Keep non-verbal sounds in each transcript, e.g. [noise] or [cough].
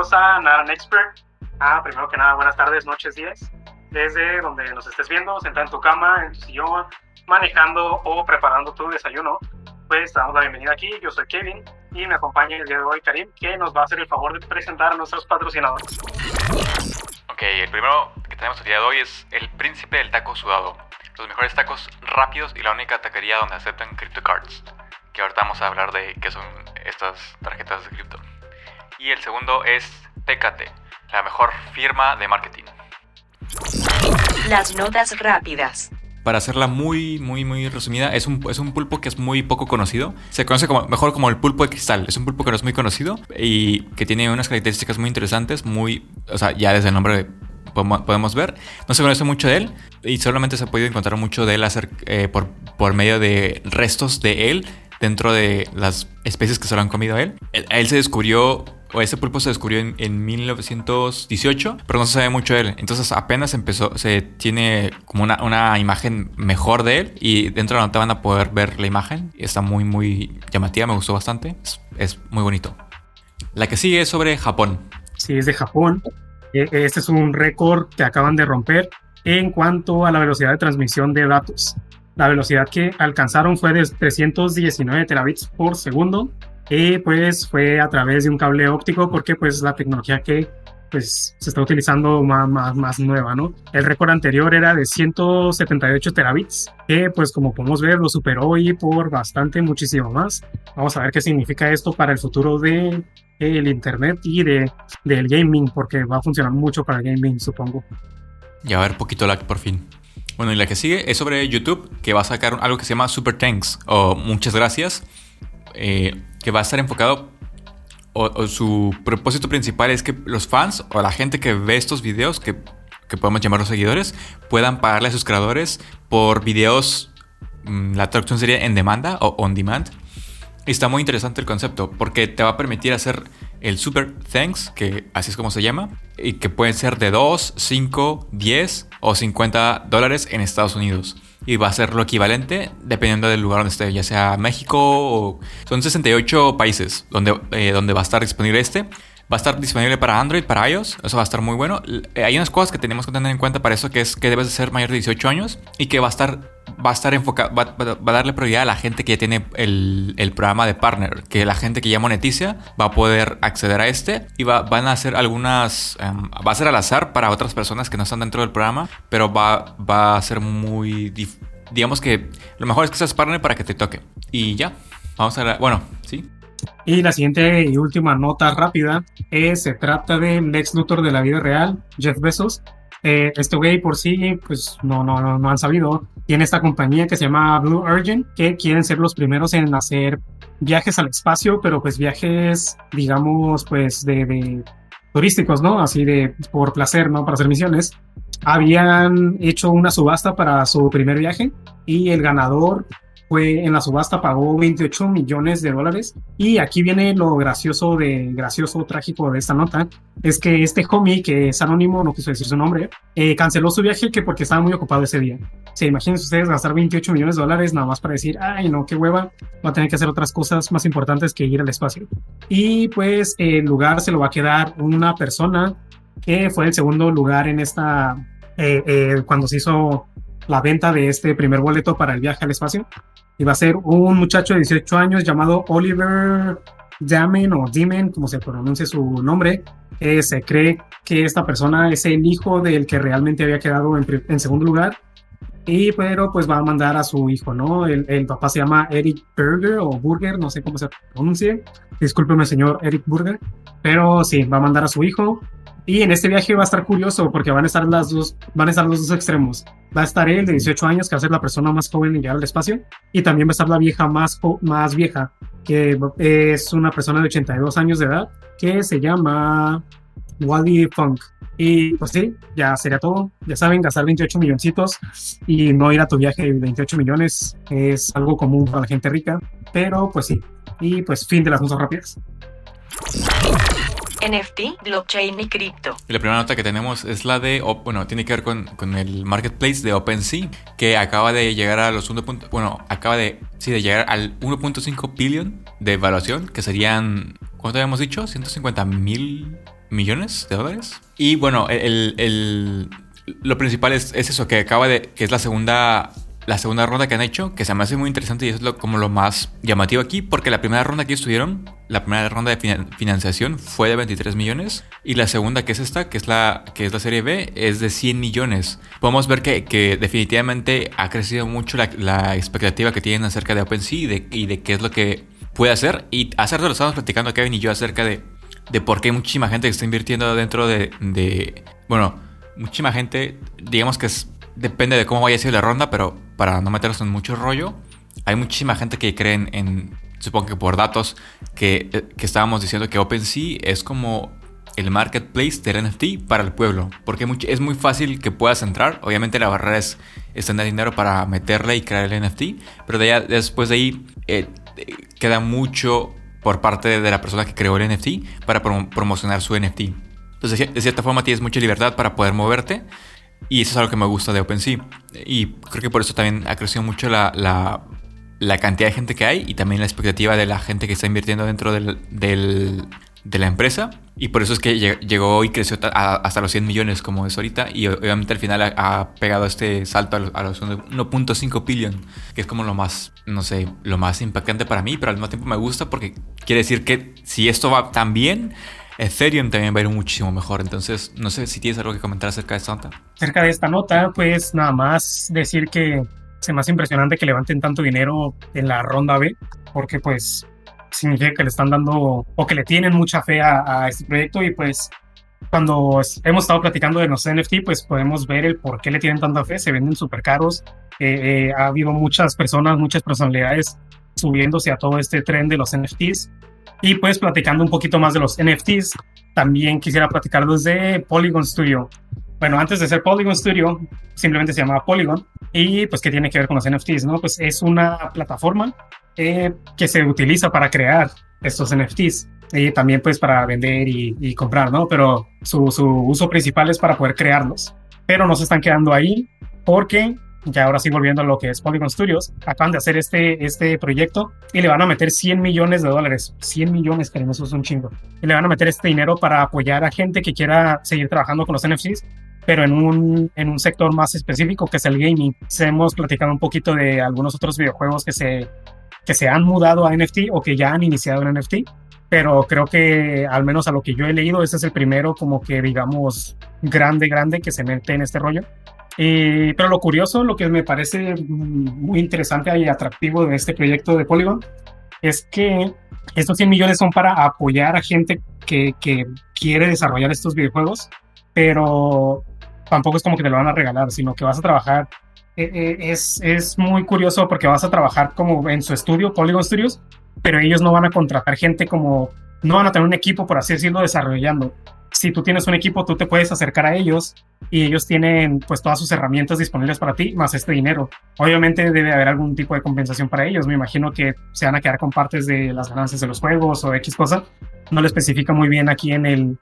Bienvenidos a Nada Expert. Ah, primero que nada, buenas tardes, noches, días. Desde donde nos estés viendo, sentada en tu cama, en tu sillón, manejando o preparando tu desayuno, pues damos la bienvenida aquí. Yo soy Kevin y me acompaña el día de hoy Karim, que nos va a hacer el favor de presentar a nuestros patrocinadores. Ok, el primero que tenemos el día de hoy es el Príncipe del Taco Sudado. Los mejores tacos rápidos y la única taquería donde aceptan CryptoCards. Que ahorita vamos a hablar de qué son estas tarjetas de cripto. Y el segundo es Tecate, la mejor firma de marketing. Las notas rápidas. Para hacerla muy, muy, muy resumida, es un, es un pulpo que es muy poco conocido. Se conoce como, mejor como el pulpo de cristal. Es un pulpo que no es muy conocido y que tiene unas características muy interesantes, muy, o sea, ya desde el nombre podemos ver. No se conoce mucho de él y solamente se ha podido encontrar mucho de él hacer, eh, por, por medio de restos de él dentro de las especies que se lo han comido a él. él se descubrió o ese pulpo se descubrió en, 1918, pero no se sabe mucho de él. Entonces apenas empezó, se tiene como una, una, imagen mejor de él y dentro de la nota van a poder ver la imagen. Está muy, muy llamativa, me gustó bastante. Es, muy bonito. La que sigue es sobre Japón. Sí, es de Japón. E, este es un récord que acaban de romper en cuanto a la velocidad de transmisión de datos. La velocidad que alcanzaron fue de 319 terabits por segundo y pues fue a través de un cable óptico porque pues la tecnología que pues se está utilizando más, más, más nueva, ¿no? El récord anterior era de 178 terabits, que pues como podemos ver lo superó y por bastante, muchísimo más. Vamos a ver qué significa esto para el futuro de el internet y de, del gaming, porque va a funcionar mucho para el gaming, supongo. Y a ver, poquito lag por fin. Bueno, y la que sigue es sobre YouTube, que va a sacar algo que se llama Super Thanks o Muchas Gracias. Eh, que va a estar enfocado o, su propósito principal es que los fans o la gente que ve estos videos, que, que podemos llamar los seguidores, puedan pagarle a sus creadores por videos, mm, la traducción sería en demanda o on demand. Está muy interesante el concepto porque te va a permitir hacer el Super Thanks, que así es como se llama, y que pueden ser de 2, 5, 10 o 50 dólares en Estados Unidos y va a ser lo equivalente dependiendo del lugar donde esté, ya sea México o... Son 68 países donde, eh, donde va a estar disponible este. Va a estar disponible para Android, para iOS. Eso va a estar muy bueno. Eh, hay unas cosas que tenemos que tener en cuenta para eso, que es que debes de ser mayor de 18 años y que va a estar, va a estar enfocado, va, a darle prioridad a la gente que ya tiene el, el, programa de partner, que la gente que ya monetiza va a poder acceder a este y va, van a hacer algunas, em, va a ser al azar para otras personas que no están dentro del programa, pero va, va a ser muy, digamos que lo mejor es que seas partner para que te toque. Y ya, vamos a, bueno, sí. Y la siguiente y última nota rápida es, se trata del ex Luthor de la vida real, Jeff Bezos. Eh, este güey por sí, pues no, no, no, han sabido. Tiene esta compañía que se llama Blue Origin, que quieren ser los primeros en hacer viajes al espacio, pero pues viajes, digamos, pues de, de turísticos, ¿no? Así de por placer, ¿no? Para hacer misiones. Habían hecho una subasta para su primer viaje y el ganador fue en la subasta pagó 28 millones de dólares. Y aquí viene lo gracioso de gracioso trágico de esta nota. Es que este homie que es anónimo no quiso decir su nombre eh, canceló su viaje que porque estaba muy ocupado ese día. Se imaginen ustedes gastar 28 millones de dólares nada más para decir ay no qué hueva va a tener que hacer otras cosas más importantes que ir al espacio y pues el lugar se lo va a quedar una persona que fue el segundo lugar en esta eh, eh, cuando se hizo la venta de este primer boleto para el viaje al espacio. Y va a ser un muchacho de 18 años llamado Oliver Damen o Dimen, como se pronuncia su nombre. Eh, se cree que esta persona es el hijo del que realmente había quedado en, segundo lugar. Y pero pues va a mandar a su hijo, ¿no? El, el, papá se llama Eric Burger o Burger, no sé cómo se pronuncie. Discúlpeme, señor Eric Burger. Pero sí, va a mandar a su hijo y en este viaje va a estar curioso porque van a estar las dos, van a estar los dos extremos. Va a estar él de 18 años, que va a ser la persona más joven en llegar al espacio, y también va a estar la vieja más, más vieja, que es una persona de 82 años de edad, que se llama Wally Funk. Y pues sí, ya sería todo. Ya saben, gastar 28 milloncitos y no ir a tu viaje de 28 millones es algo común para la gente rica, pero pues sí. Y pues fin de las cosas rápidas. NFT, blockchain y cripto. La primera nota que tenemos es la de, bueno, tiene que ver con, con el marketplace de OpenSea, que acaba de llegar a los 1. Bueno, acaba de, sí, de llegar al 1.5 billion de evaluación, que serían, ¿cuánto habíamos dicho? 150 mil millones de dólares. Y bueno, el, el- lo principal es, es eso, que acaba de, que es la segunda, la segunda ronda que han hecho, que se me hace muy interesante y es lo, como lo más llamativo aquí, porque la primera ronda que ellos tuvieron, la primera ronda de finan- financiación fue de 23 millones y la segunda que es esta, que es la, que es la serie B, es de 100 millones. Podemos ver que, que definitivamente ha crecido mucho la, la expectativa que tienen acerca de OpenSea y de, y de qué es lo que puede hacer. Y hace rato lo estábamos platicando Kevin y yo acerca de, de por qué hay muchísima gente que está invirtiendo dentro de, de- bueno, muchísima gente, digamos que es, depende de cómo vaya a ser la ronda, pero para no meternos en mucho rollo, hay muchísima gente que cree en, en- supongo que por datos, que, eh, que estábamos diciendo que OpenSea es como el marketplace del NFT para el pueblo, porque es muy fácil que puedas entrar, obviamente la barrera es, es tener dinero para meterle y crear el NFT, pero de allá- después de ahí eh, queda mucho por parte de la persona que creó el NFT para prom- promocionar su NFT. Entonces, de cierta forma tienes mucha libertad para poder moverte. Y eso es algo que me gusta de OpenSea. Y creo que por eso también ha crecido mucho la, la- la cantidad de gente que hay y también la expectativa de la gente que está invirtiendo dentro del, del- de la empresa. Y por eso es que lle- llegó y creció a- hasta los 100 millones como es ahorita. Y obviamente al final ha, ha pegado este salto a los, los 1.5 billion, que es como lo más, no sé, lo más impactante para mí, pero al mismo tiempo me gusta porque quiere decir que si esto va tan bien, Ethereum también va a ir muchísimo mejor. Entonces, no sé si tienes algo que comentar acerca de esta nota. Acerca de esta nota, pues nada más decir que se me hace impresionante que levanten tanto dinero en la ronda B, porque pues significa que le están dando o que le tienen mucha fe a, a este proyecto y pues cuando hemos estado platicando de los NFT, pues podemos ver el por qué le tienen tanta fe, se venden súper caros, eh, eh, ha habido muchas personas, muchas personalidades subiéndose a todo este tren de los NFTs y pues platicando un poquito más de los NFTs, también quisiera platicar desde Polygon Studio. Bueno, antes de ser Polygon Studio, simplemente se llamaba Polygon. Y pues, ¿qué tiene que ver con los NFTs? No? Pues es una plataforma eh, que se utiliza para crear estos NFTs y también pues para vender y, y comprar, ¿no? Pero su, su uso principal es para poder crearlos. Pero no se están quedando ahí porque, ya ahora sí volviendo a lo que es Polygon Studios, acaban de hacer este, este proyecto y le van a meter 100 millones de dólares. 100 millones, que eso es un chingo. Y le van a meter este dinero para apoyar a gente que quiera seguir trabajando con los NFTs pero en un, en un sector más específico que es el gaming. Se hemos platicado un poquito de algunos otros videojuegos que se, que se han mudado a NFT o que ya han iniciado en NFT, pero creo que al menos a lo que yo he leído, este es el primero como que digamos grande, grande que se mete en este rollo. Y, pero lo curioso, lo que me parece muy interesante y atractivo de este proyecto de Polygon es que estos 100 millones son para apoyar a gente que, que quiere desarrollar estos videojuegos, pero tampoco es como que te lo van a regalar, sino que vas a trabajar. eh, eh, es, es muy curioso porque vas a trabajar como en su estudio, Polygon Studios, pero ellos no van a contratar gente como, no van a tener un equipo, por así decirlo, desarrollando. Si tú tienes un equipo, tú te puedes acercar a ellos y ellos tienen pues todas sus herramientas disponibles para ti, más este dinero. Obviamente debe haber algún tipo de compensación para ellos. Me imagino que se van a quedar con partes de las ganancias de los juegos o X cosa. No lo especifica muy bien aquí en el,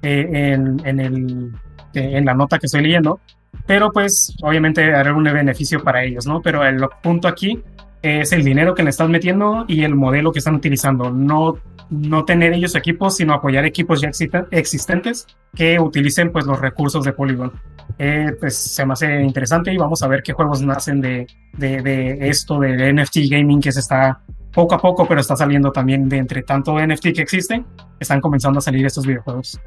eh, en, en el, eh, en la nota que estoy leyendo, pero pues obviamente hará un beneficio para ellos, ¿no? Pero el punto aquí es el dinero que le estás metiendo y el modelo que están utilizando, no, no tener ellos equipos, sino apoyar equipos ya existentes que utilicen pues los recursos de Polygon. Eh, pues se me hace interesante y vamos a ver qué juegos nacen de, de, de esto, de NFT gaming que se está poco a poco, pero está saliendo también de entre tanto NFT que existe, están comenzando a salir estos videojuegos.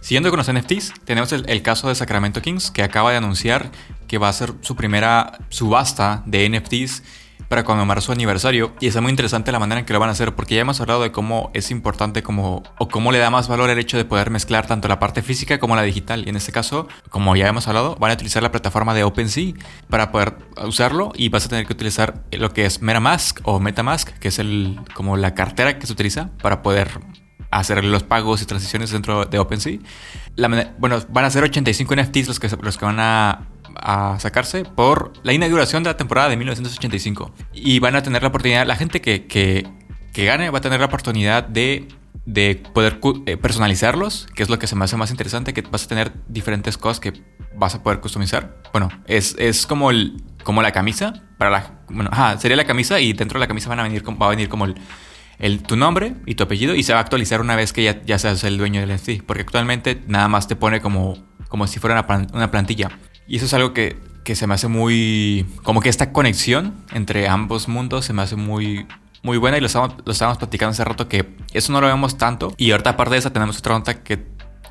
Siguiendo con los NFTs, tenemos el caso de Sacramento Kings, que acaba de anunciar que va a ser su primera subasta de NFTs para conmemorar su aniversario. Y está muy interesante la manera en que lo van a hacer, porque ya hemos hablado de cómo es importante como, o cómo le da más valor el hecho de poder mezclar tanto la parte física como la digital. Y en este caso, como ya hemos hablado, van a utilizar la plataforma de OpenSea para poder usarlo y vas a tener que utilizar lo que es MetaMask o MetaMask, que es el, como la cartera que se utiliza para poder hacer los pagos y transiciones dentro de OpenSea. La bueno, van a ser 85 NFTs los que, los que van a, a sacarse por la inauguración de la temporada de 1985. Y van a tener la oportunidad, la gente que, que, que gane va a tener la oportunidad de, de poder eh, personalizarlos, que es lo que se me hace más interesante, que vas a tener diferentes cosas que vas a poder customizar. Bueno, es, es como, el, como la camisa, para la, bueno, sería la camisa y dentro de la camisa van a venir, va a venir como el, el, tu nombre y tu apellido y se va a actualizar una vez que ya, ya seas el dueño del NFT. Porque actualmente nada más te pone como, como si fuera una, plantilla. Y eso es algo que, que se me hace muy... Como que esta conexión entre ambos mundos se me hace muy, muy buena y lo estábamos, lo estábamos platicando hace rato que eso no lo vemos tanto. Y ahorita aparte de esa tenemos otra nota que,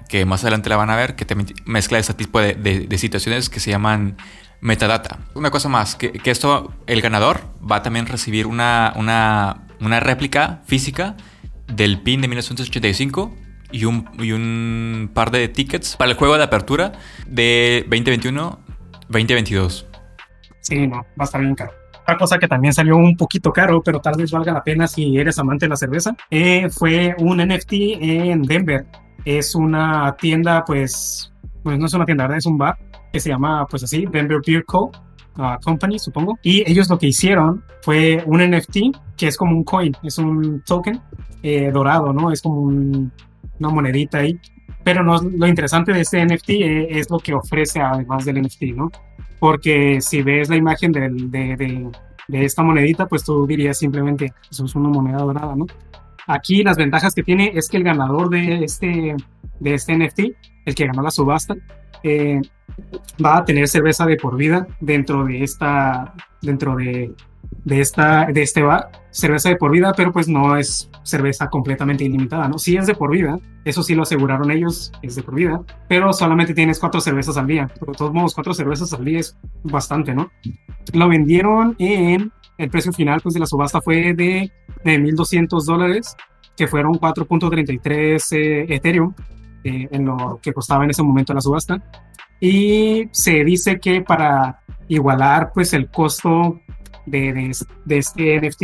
que más adelante la van a ver, que también mezcla ese tipo de, de, situaciones que se llaman metadata. Una cosa más, que, que, esto, el ganador va a también recibir una, una, una réplica física del PIN de 1985 y un, y un par de tickets para el juego de apertura de 2021-2022. Sí, no, va a estar bien caro. Otra cosa que también salió un poquito caro, pero tal vez valga la pena si eres amante de la cerveza, eh, fue un NFT en Denver. Es una tienda, pues, pues no es una tienda, es un bar que se llama, pues así, Denver Beer Co. Uh, Company, supongo. Y ellos lo que hicieron fue un NFT que es como un coin, es un token eh, dorado, ¿no? Es como una monedita ahí. Pero no, lo interesante de este NFT eh, es lo que ofrece además del NFT, ¿no? porque si ves la imagen de, esta monedita, pues tú dirías simplemente, eso es una moneda dorada, ¿no? Aquí las ventajas que tiene es que el ganador de este, de este NFT, el que ganó la subasta, eh, va a tener cerveza de por vida dentro de esta, dentro de, de, esta, de este bar, cerveza de por vida, pero pues no es cerveza completamente ilimitada, ¿no? Sí es de por vida, eso sí lo aseguraron ellos, es de por vida, pero solamente tienes cuatro cervezas al día. Pero de todos modos, cuatro cervezas al día es bastante, ¿no? Lo vendieron en, el precio final pues de la subasta fue de, de 1.200 dólares, que fueron 4.33 eh, Ethereum, eh, en lo que costaba en ese momento la subasta. Y se dice que para igualar pues el costo de, de, este NFT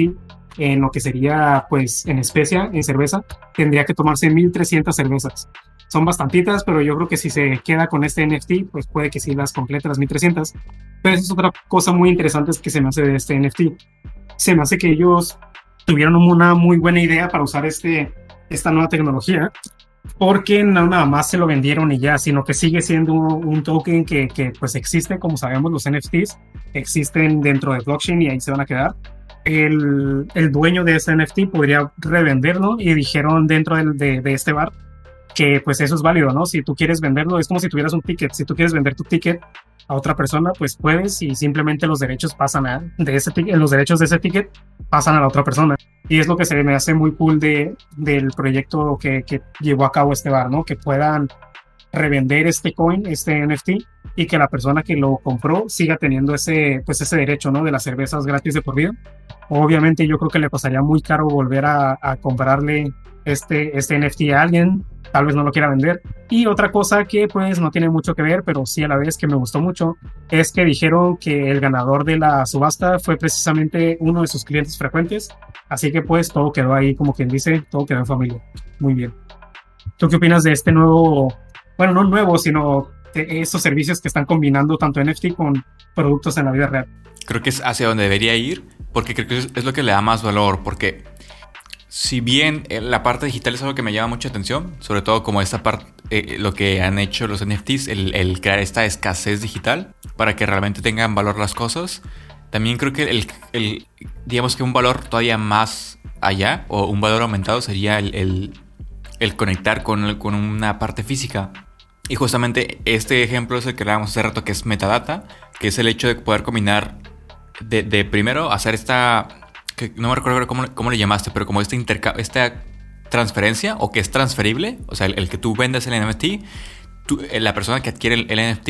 en lo que sería pues en especia, en cerveza, tendría que tomarse 1300 cervezas. Son bastantitas, pero yo creo que si se queda con este NFT, pues puede que sí las complete las 1300. Pero eso es otra cosa muy interesante que se me hace de este NFT. Se me hace que ellos tuvieron una muy buena idea para usar este, esta nueva tecnología porque no nada más se lo vendieron y ya, sino que sigue siendo un token que, pues existe, como sabemos los NFTs existen dentro de blockchain y ahí se van a quedar. El, el dueño de ese NFT podría revenderlo y dijeron dentro de, de, este bar que pues eso es válido, ¿no? Si tú quieres venderlo, es como si tuvieras un ticket, si tú quieres vender tu ticket a otra persona, pues puedes y simplemente los derechos pasan a, de ese los derechos de ese ticket pasan a la otra persona. Y es lo que se me hace muy cool de, del proyecto que, que llevó a cabo este bar, ¿no? Que puedan revender este coin, este NFT, y que la persona que lo compró siga teniendo ese, pues ese derecho, ¿no? De las cervezas gratis de por vida. Obviamente yo creo que le pasaría muy caro volver a comprarle este, este NFT a alguien, tal vez no lo quiera vender. Y otra cosa que pues no tiene mucho que ver, pero sí a la vez que me gustó mucho, es que dijeron que el ganador de la subasta fue precisamente uno de sus clientes frecuentes, así que pues todo quedó ahí como quien dice, todo quedó en familia. Muy bien. ¿Tú qué opinas de este nuevo, bueno, no nuevo, sino de estos servicios que están combinando tanto NFT con productos en la vida real? Creo que es hacia donde debería ir, porque creo que es lo que le da más valor, porque si bien eh, la parte digital es algo que me llama mucha atención, sobre todo como esta parte, eh, lo que han hecho los NFTs, el, crear esta escasez digital para que realmente tengan valor las cosas, también creo que el, digamos que un valor todavía más allá o un valor aumentado sería el, conectar con, con una parte física. Y justamente este ejemplo es el que hablábamos hace rato, que es metadata, que es el hecho de poder combinar, de primero hacer esta no me recuerdo cómo, cómo le llamaste, pero como esta, esta transferencia o que es transferible, o sea, el, que tú vendes el NFT, eh, la persona que adquiere el, NFT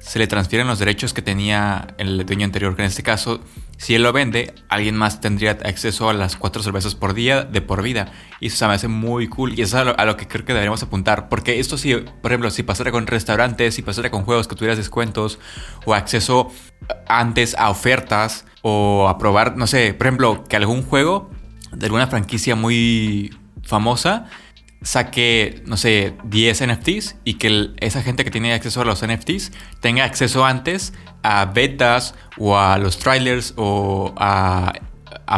se le transfieren los derechos que tenía el dueño anterior, que en este caso, si él lo vende, alguien más tendría acceso a las cuatro cervezas por día de por vida. Y eso me hace muy cool y eso es a lo, que creo que deberíamos apuntar. Porque esto sí, por ejemplo, si pasara con restaurantes, si pasara con juegos que tuvieras descuentos o acceso antes a ofertas o a probar, no sé, por ejemplo, que algún juego de alguna franquicia muy famosa saque, no sé, 10 NFTs y que esa gente que tiene acceso a los NFTs tenga acceso antes a betas o a los trailers o a,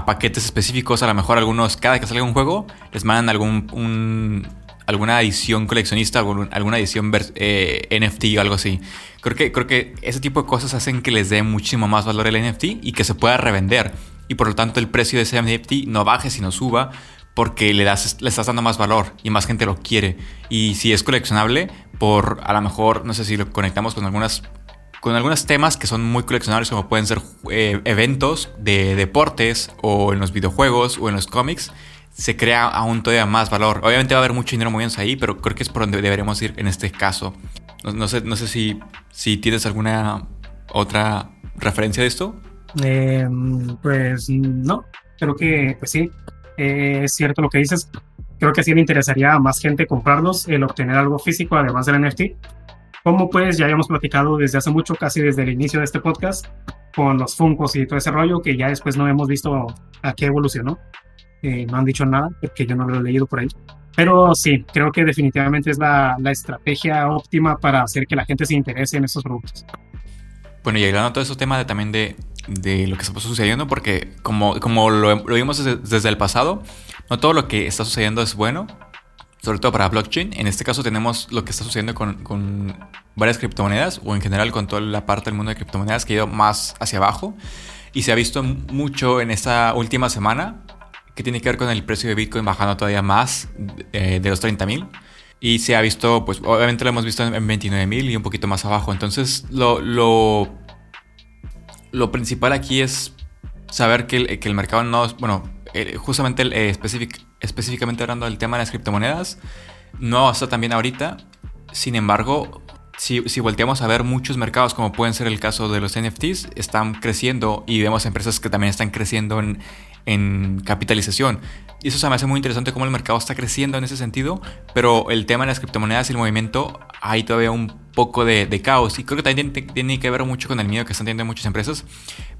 paquetes específicos, a lo mejor algunos, cada que salga un juego, les mandan algún, alguna edición coleccionista, alguna edición eh, NFT o algo así. Creo que, creo que ese tipo de cosas hacen que les dé muchísimo más valor el NFT y que se pueda revender. Y por lo tanto el precio de ese NFT no baje sino suba porque le, das, le estás dando más valor y más gente lo quiere. Y si es coleccionable, por a lo mejor, no sé si lo conectamos con algunas con algunos temas que son muy coleccionables como pueden ser eh, eventos de deportes o en los videojuegos o en los cómics, se crea aún todavía más valor. Obviamente va a haber mucho dinero moviéndose ahí, pero creo que es por donde deberíamos ir en este caso. No, sé, no sé si, si tienes alguna otra referencia de esto. Eh, pues no, creo que pues sí, eh, es cierto lo que dices. Creo que sí le interesaría a más gente comprarlos, el obtener algo físico además del NFT. Como pues ya habíamos platicado desde hace mucho, casi desde el inicio de este podcast, con los Funkos y todo ese rollo, que ya después no hemos visto a qué evolucionó. Eh, no han dicho nada, porque yo no lo he leído por ahí. Pero sí, creo que definitivamente es la, estrategia óptima para hacer que la gente se interese en estos productos. Bueno, y hablando de todo ese tema de, también de, de, lo que está sucediendo, porque como, como lo, vimos desde, el pasado, no todo lo que está sucediendo es bueno, sobre todo para blockchain. En este caso tenemos lo que está sucediendo con, con varias criptomonedas, o en general con toda la parte del mundo de criptomonedas que ha ido más hacia abajo. Y se ha visto mucho en esta última semana, que tiene que ver con el precio de Bitcoin bajando todavía más eh, de los 30 mil. Y se ha visto, pues obviamente lo hemos visto en 29 mil y un poquito más abajo. Entonces lo, lo principal aquí es saber que el, que el mercado no, bueno, justamente eh, específicamente hablando del tema de las criptomonedas, no está tan bien ahorita. Sin embargo, si, si, volteamos a ver muchos mercados, como pueden ser el caso de los NFTs, están creciendo y vemos empresas que también están creciendo en, en capitalización. Y eso se me hace muy interesante cómo el mercado está creciendo en ese sentido, pero el tema de las criptomonedas y el movimiento, hay todavía un poco de, de caos. Y creo que también tiene, que ver mucho con el miedo que están teniendo muchas empresas.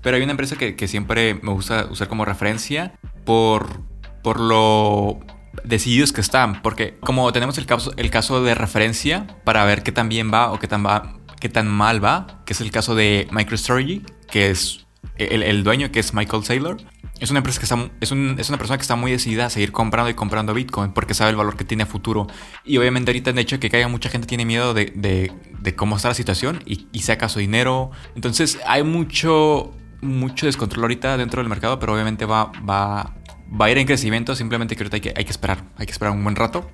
Pero hay una empresa que, que siempre me gusta usar como referencia por, por lo decididos que están. Porque como tenemos el caso, el caso de referencia para ver qué tan bien va o qué tan, va, qué tan mal va, que es el caso de MicroStrategy, que es el, el dueño, que es Michael Saylor es una empresa que está, es, un, es, una persona que está muy decidida a seguir comprando y comprando Bitcoin porque sabe el valor que tiene a futuro. Y obviamente ahorita, de hecho, que caiga mucha gente tiene miedo de, de, de cómo está la situación y, y, saca su dinero. Entonces hay mucho, mucho descontrol ahorita dentro del mercado, pero obviamente va, va, va a ir en crecimiento. Simplemente que ahorita hay que, hay que esperar, hay que esperar un buen rato.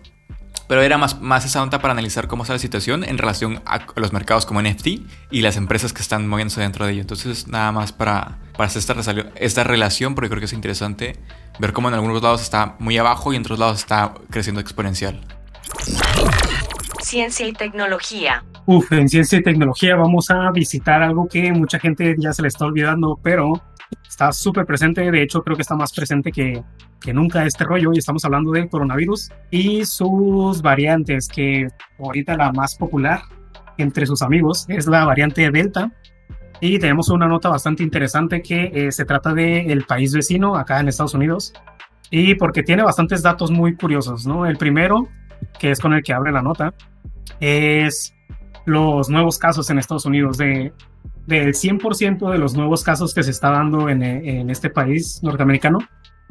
Pero era más, más esa nota para analizar cómo está la situación en relación a los mercados como NFT y las empresas que están moviéndose dentro de ello. Entonces, nada más para, para hacer esta, esta relación, porque creo que es interesante ver cómo en algunos lados está muy abajo y en otros lados está creciendo exponencial. Ciencia y tecnología. Uf, en ciencia y tecnología vamos a visitar algo que mucha gente ya se le está olvidando, pero está súper presente. De hecho, creo que está más presente que, que nunca este rollo. Y estamos hablando del coronavirus y sus variantes, que ahorita la más popular entre sus amigos es la variante Delta. Y tenemos una nota bastante interesante que eh, se trata del el país vecino, acá en Estados Unidos, y porque tiene bastantes datos muy curiosos, ¿no? El primero, que es con el que abre la nota, es los nuevos casos en Estados Unidos de del 100% de los nuevos casos que se está dando en, en este país norteamericano,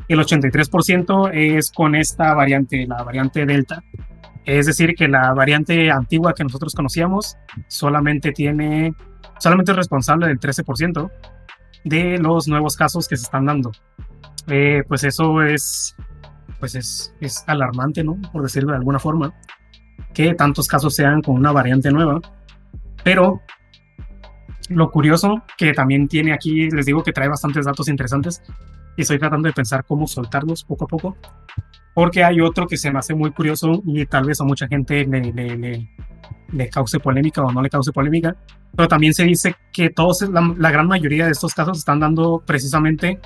el 83% es con esta variante, la variante Delta. Es decir, que la variante antigua que nosotros conocíamos solamente tiene, solamente es responsable del 13% de los nuevos casos que se están dando. Eh, pues eso es, pues es, es alarmante, ¿no? Por decirlo de alguna forma, que tantos casos sean con una variante nueva. Pero lo curioso que también tiene aquí, les digo que trae bastantes datos interesantes y estoy tratando de pensar cómo soltarlos poco a poco, porque hay otro que se me hace muy curioso y tal vez a mucha gente le, le, le, le cause polémica o no le cause polémica, pero también se dice que todos, la, la gran mayoría de estos casos están dando precisamente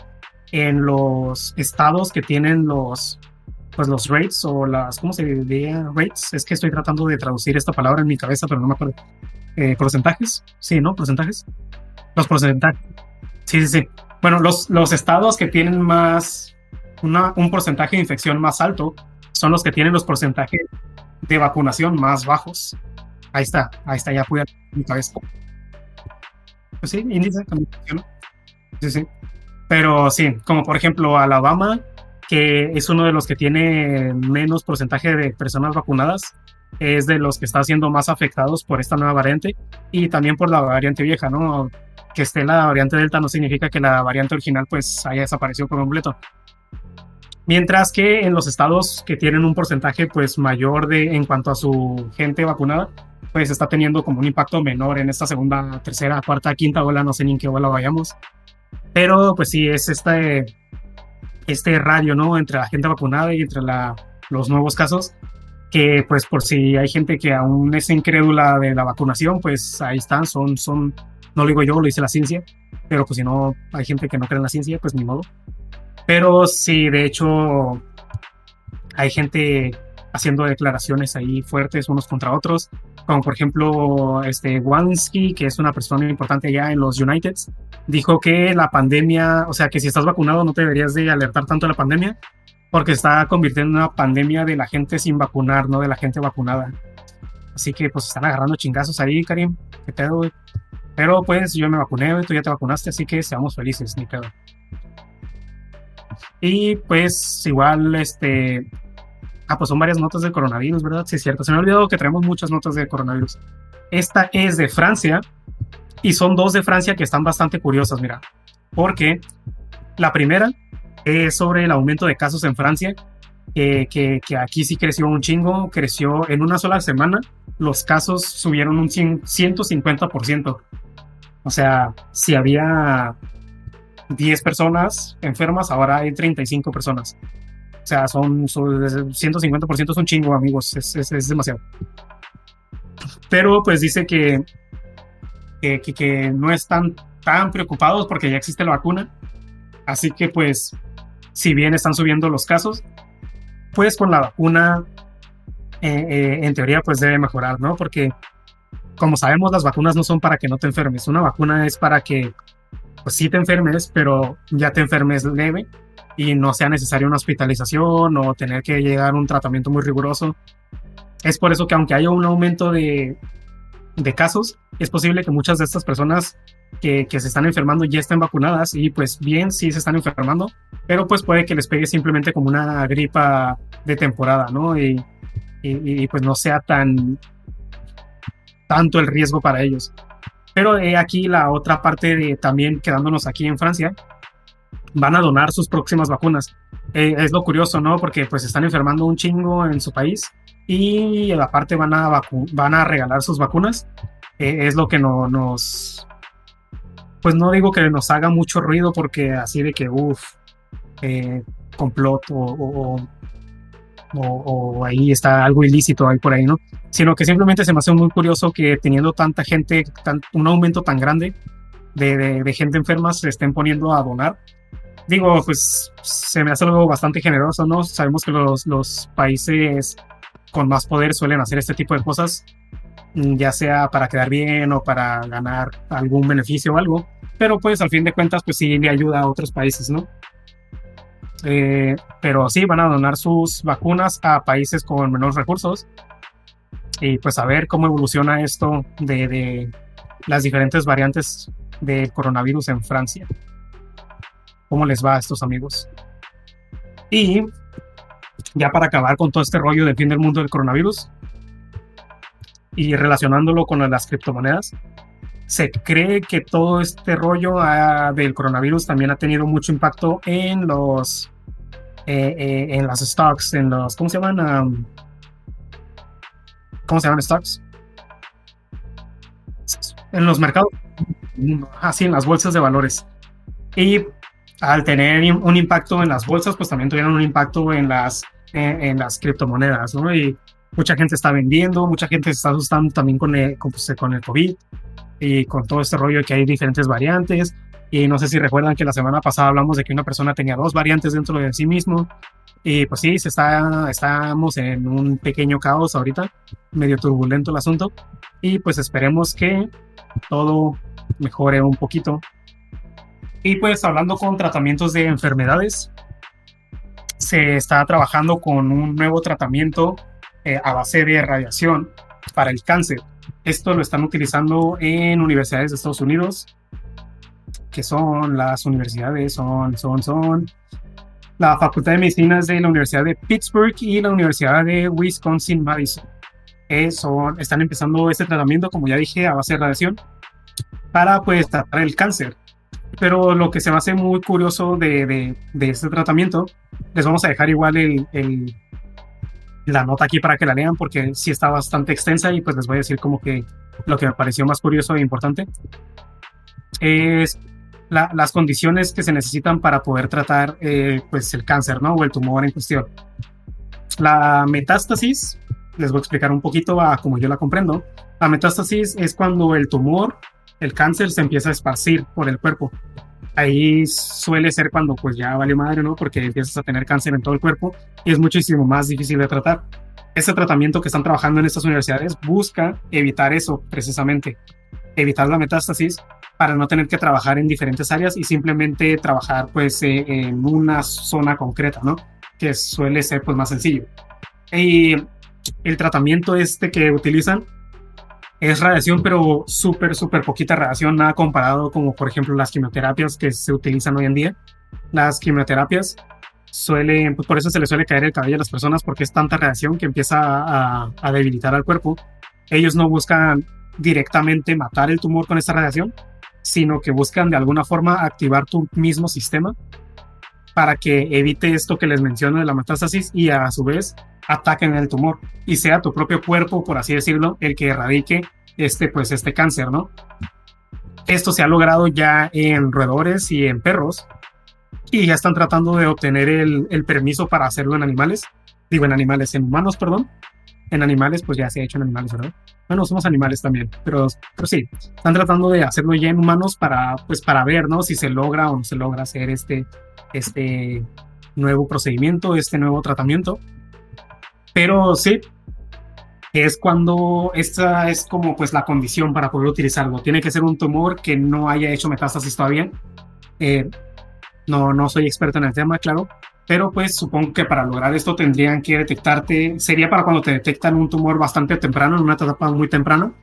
en los estados que tienen los pues los rates o las, ¿cómo se diría? Rates. Es que estoy tratando de traducir esta palabra en mi cabeza, pero no me acuerdo. Eh, porcentajes, sí, ¿no? Porcentajes. Los porcentajes. Sí, sí, sí. Bueno, los, los estados que tienen más, una, un porcentaje de infección más alto son los que tienen los porcentajes de vacunación más bajos. Ahí está, ahí está, ya pude mi cabeza. Pues sí, índice de Sí, sí. Pero sí, como por ejemplo Alabama, que es uno de los que tiene menos porcentaje de personas vacunadas, es de los que está siendo más afectados por esta nueva variante y también por la variante vieja, ¿no? Que esté la variante Delta no significa que la variante original pues haya desaparecido por completo. Mientras que en los estados que tienen un porcentaje pues mayor de en cuanto a su gente vacunada, pues está teniendo como un impacto menor en esta segunda, tercera, cuarta, quinta ola, no sé ni en qué ola vayamos. Pero pues sí, es este, este radio, ¿no? Entre la gente vacunada y entre la, los nuevos casos, que pues por si hay gente que aún es incrédula de la vacunación, pues ahí están, son, son, no lo digo yo, lo dice la ciencia, pero pues si no hay gente que no cree en la ciencia, pues ni modo. Pero sí, de hecho, hay gente haciendo declaraciones ahí fuertes unos contra otros, como por ejemplo este Wansky, que es una persona importante allá en los Uniteds, dijo que la pandemia, o sea, que si estás vacunado no te deberías de alertar tanto de la pandemia, porque está convirtiendo en una pandemia de la gente sin vacunar, no de la gente vacunada. Así que pues están agarrando chingazos ahí, Karim, qué pedo, Pero pues yo me vacuné, tú ya te vacunaste, así que seamos felices, ni pedo. Y pues igual, este, Ah, pues son varias notas de coronavirus, ¿verdad? Sí, es cierto. Se me ha olvidado que traemos muchas notas de coronavirus. Esta es de Francia y son dos de Francia que están bastante curiosas, mira. Porque la primera es sobre el aumento de casos en Francia, que, que, aquí sí creció un chingo, creció en una sola semana, los casos subieron un 150%. O sea, si había 10 personas enfermas, ahora hay 35 personas. O sea, son, son 150% es un chingo, amigos, es, es, es, demasiado. Pero pues dice que, que, que, no están tan preocupados porque ya existe la vacuna. Así que pues, si bien están subiendo los casos, pues con la vacuna, eh, eh, en teoría, pues debe mejorar, ¿no? Porque como sabemos, las vacunas no son para que no te enfermes. Una vacuna es para que, pues sí te enfermes, pero ya te enfermes leve y no sea necesaria una hospitalización o tener que llegar a un tratamiento muy riguroso. Es por eso que aunque haya un aumento de, de casos, es posible que muchas de estas personas que, que, se están enfermando ya estén vacunadas y pues bien, sí se están enfermando, pero pues puede que les pegue simplemente como una gripa de temporada, ¿no? Y, y, pues no sea tan tanto el riesgo para ellos. Pero aquí la otra parte de también quedándonos aquí en Francia, van a donar sus próximas vacunas. Eh, es lo curioso, ¿no? Porque pues están enfermando un chingo en su país y aparte van a, van a regalar sus vacunas. Eh, es lo que no, nos... Pues no digo que nos haga mucho ruido porque así de que, uff, eh, complot o, o, ahí está algo ilícito ahí por ahí, ¿no? Sino que simplemente se me hace muy curioso que teniendo tanta gente, un aumento tan grande de, de, de, gente enferma, se estén poniendo a donar digo, pues se me hace algo bastante generoso, ¿no? Sabemos que los, los países con más poder suelen hacer este tipo de cosas, mm, ya sea para quedar bien o para ganar algún beneficio o algo, pero pues al fin de cuentas, pues sí le ayuda a otros países, ¿no? Eh, pero sí, van a donar sus vacunas a países con menos recursos y pues a ver cómo evoluciona esto de, de las diferentes variantes del coronavirus en Francia cómo les va a estos amigos. Y ya para acabar con todo este rollo del fin del mundo del coronavirus y relacionándolo con las criptomonedas, se cree que todo este rollo ah, del coronavirus también ha tenido mucho impacto en los eh, eh, en las stocks, en los ¿cómo se llaman? ¿Cómo se llaman stocks? En los mercados, así en las bolsas de valores. Y al tener un impacto en las bolsas, pues también tuvieron un impacto en las, en, las criptomonedas, ¿no? Y mucha gente está vendiendo, mucha gente se está asustando también con el, con, pues, el COVID y con todo este rollo que hay diferentes variantes. Y no sé si recuerdan que la semana pasada hablamos de que una persona tenía dos variantes dentro de sí mismo. Y pues sí, se está, estamos en un pequeño caos ahorita, medio turbulento el asunto. Y pues esperemos que todo mejore un poquito y pues hablando con tratamientos de enfermedades, se está trabajando con un nuevo tratamiento eh, a base de radiación para el cáncer. Esto lo están utilizando en universidades de Estados Unidos, que son las universidades, son, son, son la Facultad de Medicinas de la Universidad de Pittsburgh y la Universidad de Wisconsin-Madison. están empezando este tratamiento, como ya dije, a base de radiación para pues tratar el cáncer. Pero lo que se me hace muy curioso de, de, de este tratamiento, les vamos a dejar igual el, el, la nota aquí para que la lean porque sí está bastante extensa y pues les voy a decir como que lo que me pareció más curioso e importante es la, las condiciones que se necesitan para poder tratar eh, pues el cáncer ¿no? o el tumor en cuestión. La metástasis, les voy a explicar un poquito a como yo la comprendo. La metástasis es cuando el tumor, el cáncer se empieza a esparcir por el cuerpo. Ahí suele ser cuando pues ya vale madre, ¿no? Porque empiezas a tener cáncer en todo el cuerpo y es muchísimo más difícil de tratar. Ese tratamiento que están trabajando en estas universidades busca evitar eso precisamente, evitar la metástasis para no tener que trabajar en diferentes áreas y simplemente trabajar pues eh, en una zona concreta, ¿no? Que suele ser pues más sencillo. Y el tratamiento este que utilizan es radiación, pero súper, súper poquita radiación, nada comparado como por ejemplo las quimioterapias que se utilizan hoy en día. Las quimioterapias suelen, pues por eso se le suele caer el cabello a las personas porque es tanta radiación que empieza a, a debilitar al cuerpo. Ellos no buscan directamente matar el tumor con esta radiación, sino que buscan de alguna forma activar tu mismo sistema para que evite esto que les menciono de la metástasis y a su vez ataquen el tumor y sea tu propio cuerpo, por así decirlo, el que erradique este, pues, este cáncer, ¿no? Esto se ha logrado ya en roedores y en perros y ya están tratando de obtener el, el permiso para hacerlo en animales, digo en animales, en humanos, perdón, en animales, pues ya se ha hecho en animales, ¿verdad? Bueno, somos animales también, pero, pero sí, están tratando de hacerlo ya en humanos para, pues, para ver, ¿no? Si se logra o no se logra hacer este, este nuevo procedimiento, este nuevo tratamiento. Pero sí, es cuando esta es como pues la condición para poder utilizarlo. Tiene que ser un tumor que no haya hecho metástasis todavía. Eh, no, no soy experto en el tema, claro, pero pues supongo que para lograr esto tendrían que detectarte, sería para cuando te detectan un tumor bastante temprano, en una etapa muy temprana,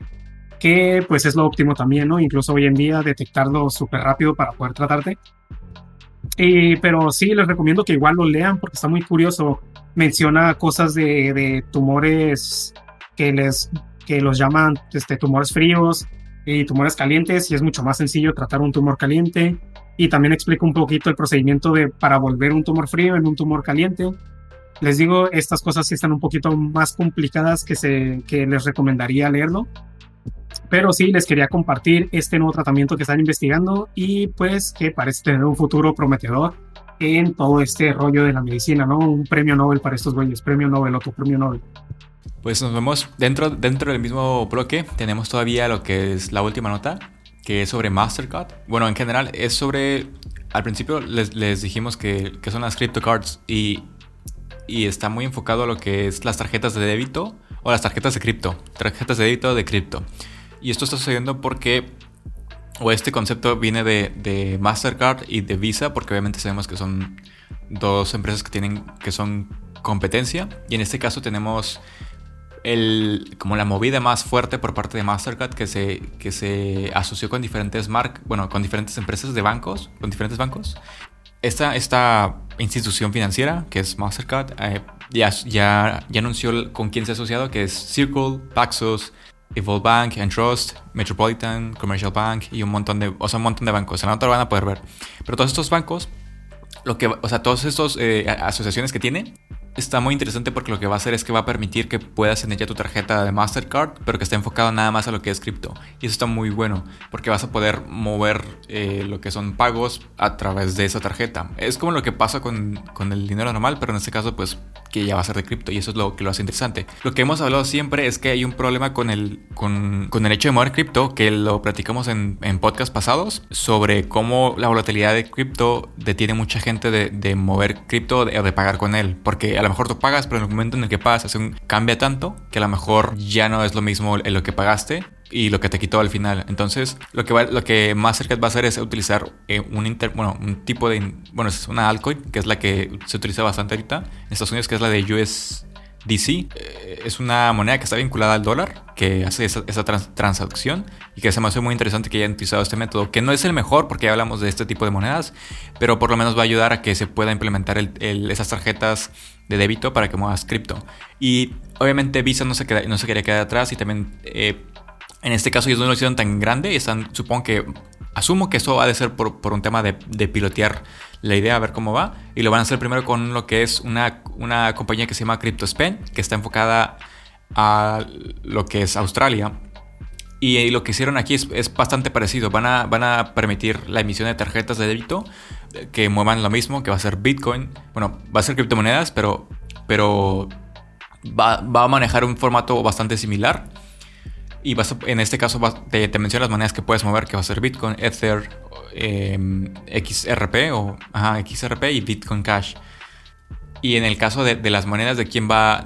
que pues es lo óptimo también, ¿no? Incluso hoy en día detectarlo súper rápido para poder tratarte. Y, pero sí, les recomiendo que igual lo lean porque está muy curioso. Menciona cosas de, de tumores que, les, que los llaman este, tumores fríos y tumores calientes y es mucho más sencillo tratar un tumor caliente y también explico un poquito el procedimiento de para volver un tumor frío en un tumor caliente. Les digo, estas cosas sí están un poquito más complicadas que, se, que les recomendaría leerlo. Pero sí, les quería compartir este nuevo tratamiento que están investigando y pues que parece tener un futuro prometedor en todo este rollo de la medicina, ¿no? Un premio Nobel para estos güeyes, premio Nobel, otro premio Nobel. Pues nos vemos dentro, dentro del mismo bloque. Tenemos todavía lo que es la última nota, que es sobre Mastercard. Bueno, en general es sobre... Al principio les, les dijimos que, que, son las crypto cards y, y está muy enfocado a lo que es las tarjetas de débito o las tarjetas de cripto. Tarjetas de débito de cripto. Y esto está sucediendo porque... O este concepto viene de, de Mastercard y de Visa porque obviamente sabemos que son dos empresas que tienen que son competencia y en este caso tenemos el, como la movida más fuerte por parte de Mastercard que se, que se asoció con diferentes marcas, bueno, con diferentes empresas de bancos, con diferentes bancos. Esta, esta institución financiera, que es Mastercard, eh, ya, ya, ya anunció con quién se ha asociado, que es Circle, Paxos, Evolve Bank, Entrust, Metropolitan, Commercial Bank y un montón de, o sea, un montón de bancos. En la nota lo van a poder ver. Pero todos estos bancos, lo que, o sea, todas estas eh, asociaciones que tiene, está muy interesante porque lo que va a hacer es que va a permitir que puedas tener ya tu tarjeta de Mastercard, pero que esté enfocado nada más a lo que es cripto. Y eso está muy bueno porque vas a poder mover eh, lo que son pagos a través de esa tarjeta. Es como lo que pasa con, con, el dinero normal, pero en este caso pues que ya va a ser de cripto y eso es lo que lo hace interesante. Lo que hemos hablado siempre es que hay un problema con el, con, con el hecho de mover cripto, que lo platicamos en, en podcast pasados, sobre cómo la volatilidad de cripto detiene mucha gente de, de mover cripto o de, de pagar con él. Porque a lo mejor tú pagas, pero en el momento en el que pagas un, cambia tanto que a lo mejor ya no es lo mismo en lo que pagaste y lo que te quitó al final. Entonces, lo que, va, lo que Mastercard va a hacer es utilizar eh, un, inter, bueno, un tipo de... Bueno, es una altcoin, que es la que se utiliza bastante ahorita en Estados Unidos, que es la de USDC. Eh, es una moneda que está vinculada al dólar, que hace esa, esa trans, transacción y que se me hace muy interesante que hayan utilizado este método, que no es el mejor porque ya hablamos de este tipo de monedas, pero por lo menos va a ayudar a que se pueda implementar esas tarjetas de débito para que muevas cripto. Y obviamente Visa no se, queda, no se quería quedar atrás y también... Eh, en este caso ellos no lo hicieron tan grande, están, supongo que asumo que eso va a ser por, un tema de, de, pilotear la idea, a ver cómo va. Y lo van a hacer primero con lo que es una, una compañía que se llama CryptoSpend, que está enfocada a lo que es Australia. Y, lo que hicieron aquí es, es, bastante parecido. Van a, van a permitir la emisión de tarjetas de débito eh, que muevan lo mismo, que va a ser Bitcoin. Bueno, va a ser criptomonedas, pero, pero va, va a manejar un formato bastante similar. Y vas en este caso te, te menciono las monedas que puedes mover, que va a ser Bitcoin, Ether, em, XRP o XRP y Bitcoin Cash. Y en el caso de, de, las monedas de quién va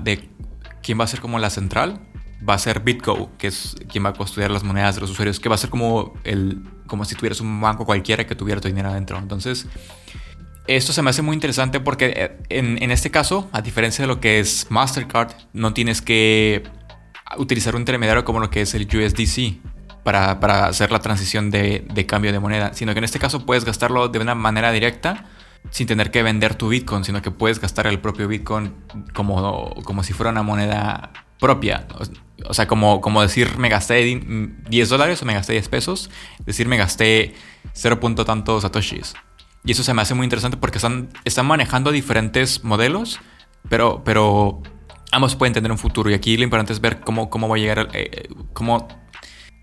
quién va a ser como la central, va a ser BitGo, que es quien va a custodiar las monedas de los usuarios, que va a ser como el como si tuvieras un banco cualquiera que tuviera tu dinero adentro. Entonces, esto se me hace muy interesante porque eh, en, en este caso, a diferencia de lo que es Mastercard, no tienes que utilizar un intermediario como lo que es el USDC para, para hacer la transición de, de, cambio de moneda, sino que en este caso puedes gastarlo de una manera directa sin tener que vender tu Bitcoin, sino que puedes gastar el propio Bitcoin como, como si fuera una moneda propia. O sea, como, como decir me gasté 10 dólares o me gasté 10 pesos, decir me gasté 0. tantos satoshis. Y eso se me hace muy interesante porque están, están manejando diferentes modelos, pero, pero ambos pueden tener un futuro. Y aquí lo importante es ver cómo, cómo va a llegar, eh, cómo,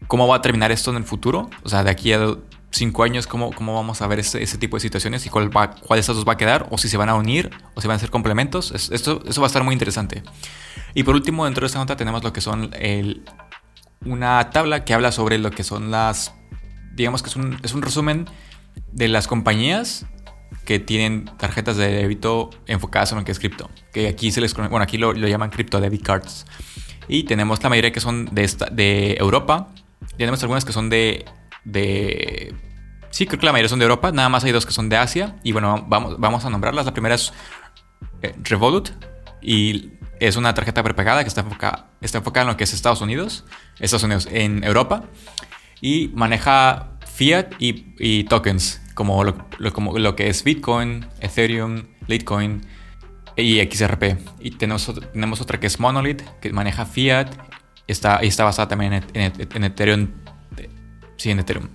cómo va a terminar esto en el futuro. O sea, de aquí a cinco años, cómo, cómo vamos a ver ese, ese tipo de situaciones y cuál, va, cuál de estos dos va a quedar, o si se van a unir, o si van a ser complementos. Es, esto, eso va a estar muy interesante. Y por último, dentro de esta nota tenemos lo que son el, una tabla que habla sobre lo que son las, digamos que es un, es un resumen de las compañías que tienen tarjetas de débito enfocadas en lo que es cripto. Que aquí se les bueno, aquí lo, lo llaman crypto debit cards. Y tenemos la mayoría que son de, esta, de Europa. Tenemos algunas que son de, de. Sí, creo que la mayoría son de Europa. Nada más hay dos que son de Asia. Y bueno, vamos, vamos a nombrarlas. La primera es eh, Revolut. Y es una tarjeta prepagada que está enfocada, está enfocada en lo que es Estados Unidos. Estados Unidos en Europa. Y maneja fiat y, tokens como lo, como lo que es Bitcoin, Ethereum, Litecoin y XRP. Y tenemos, tenemos otra que es Monolith, que maneja Fiat está, y está basada también en, en, en Ethereum. Sí, en Ethereum.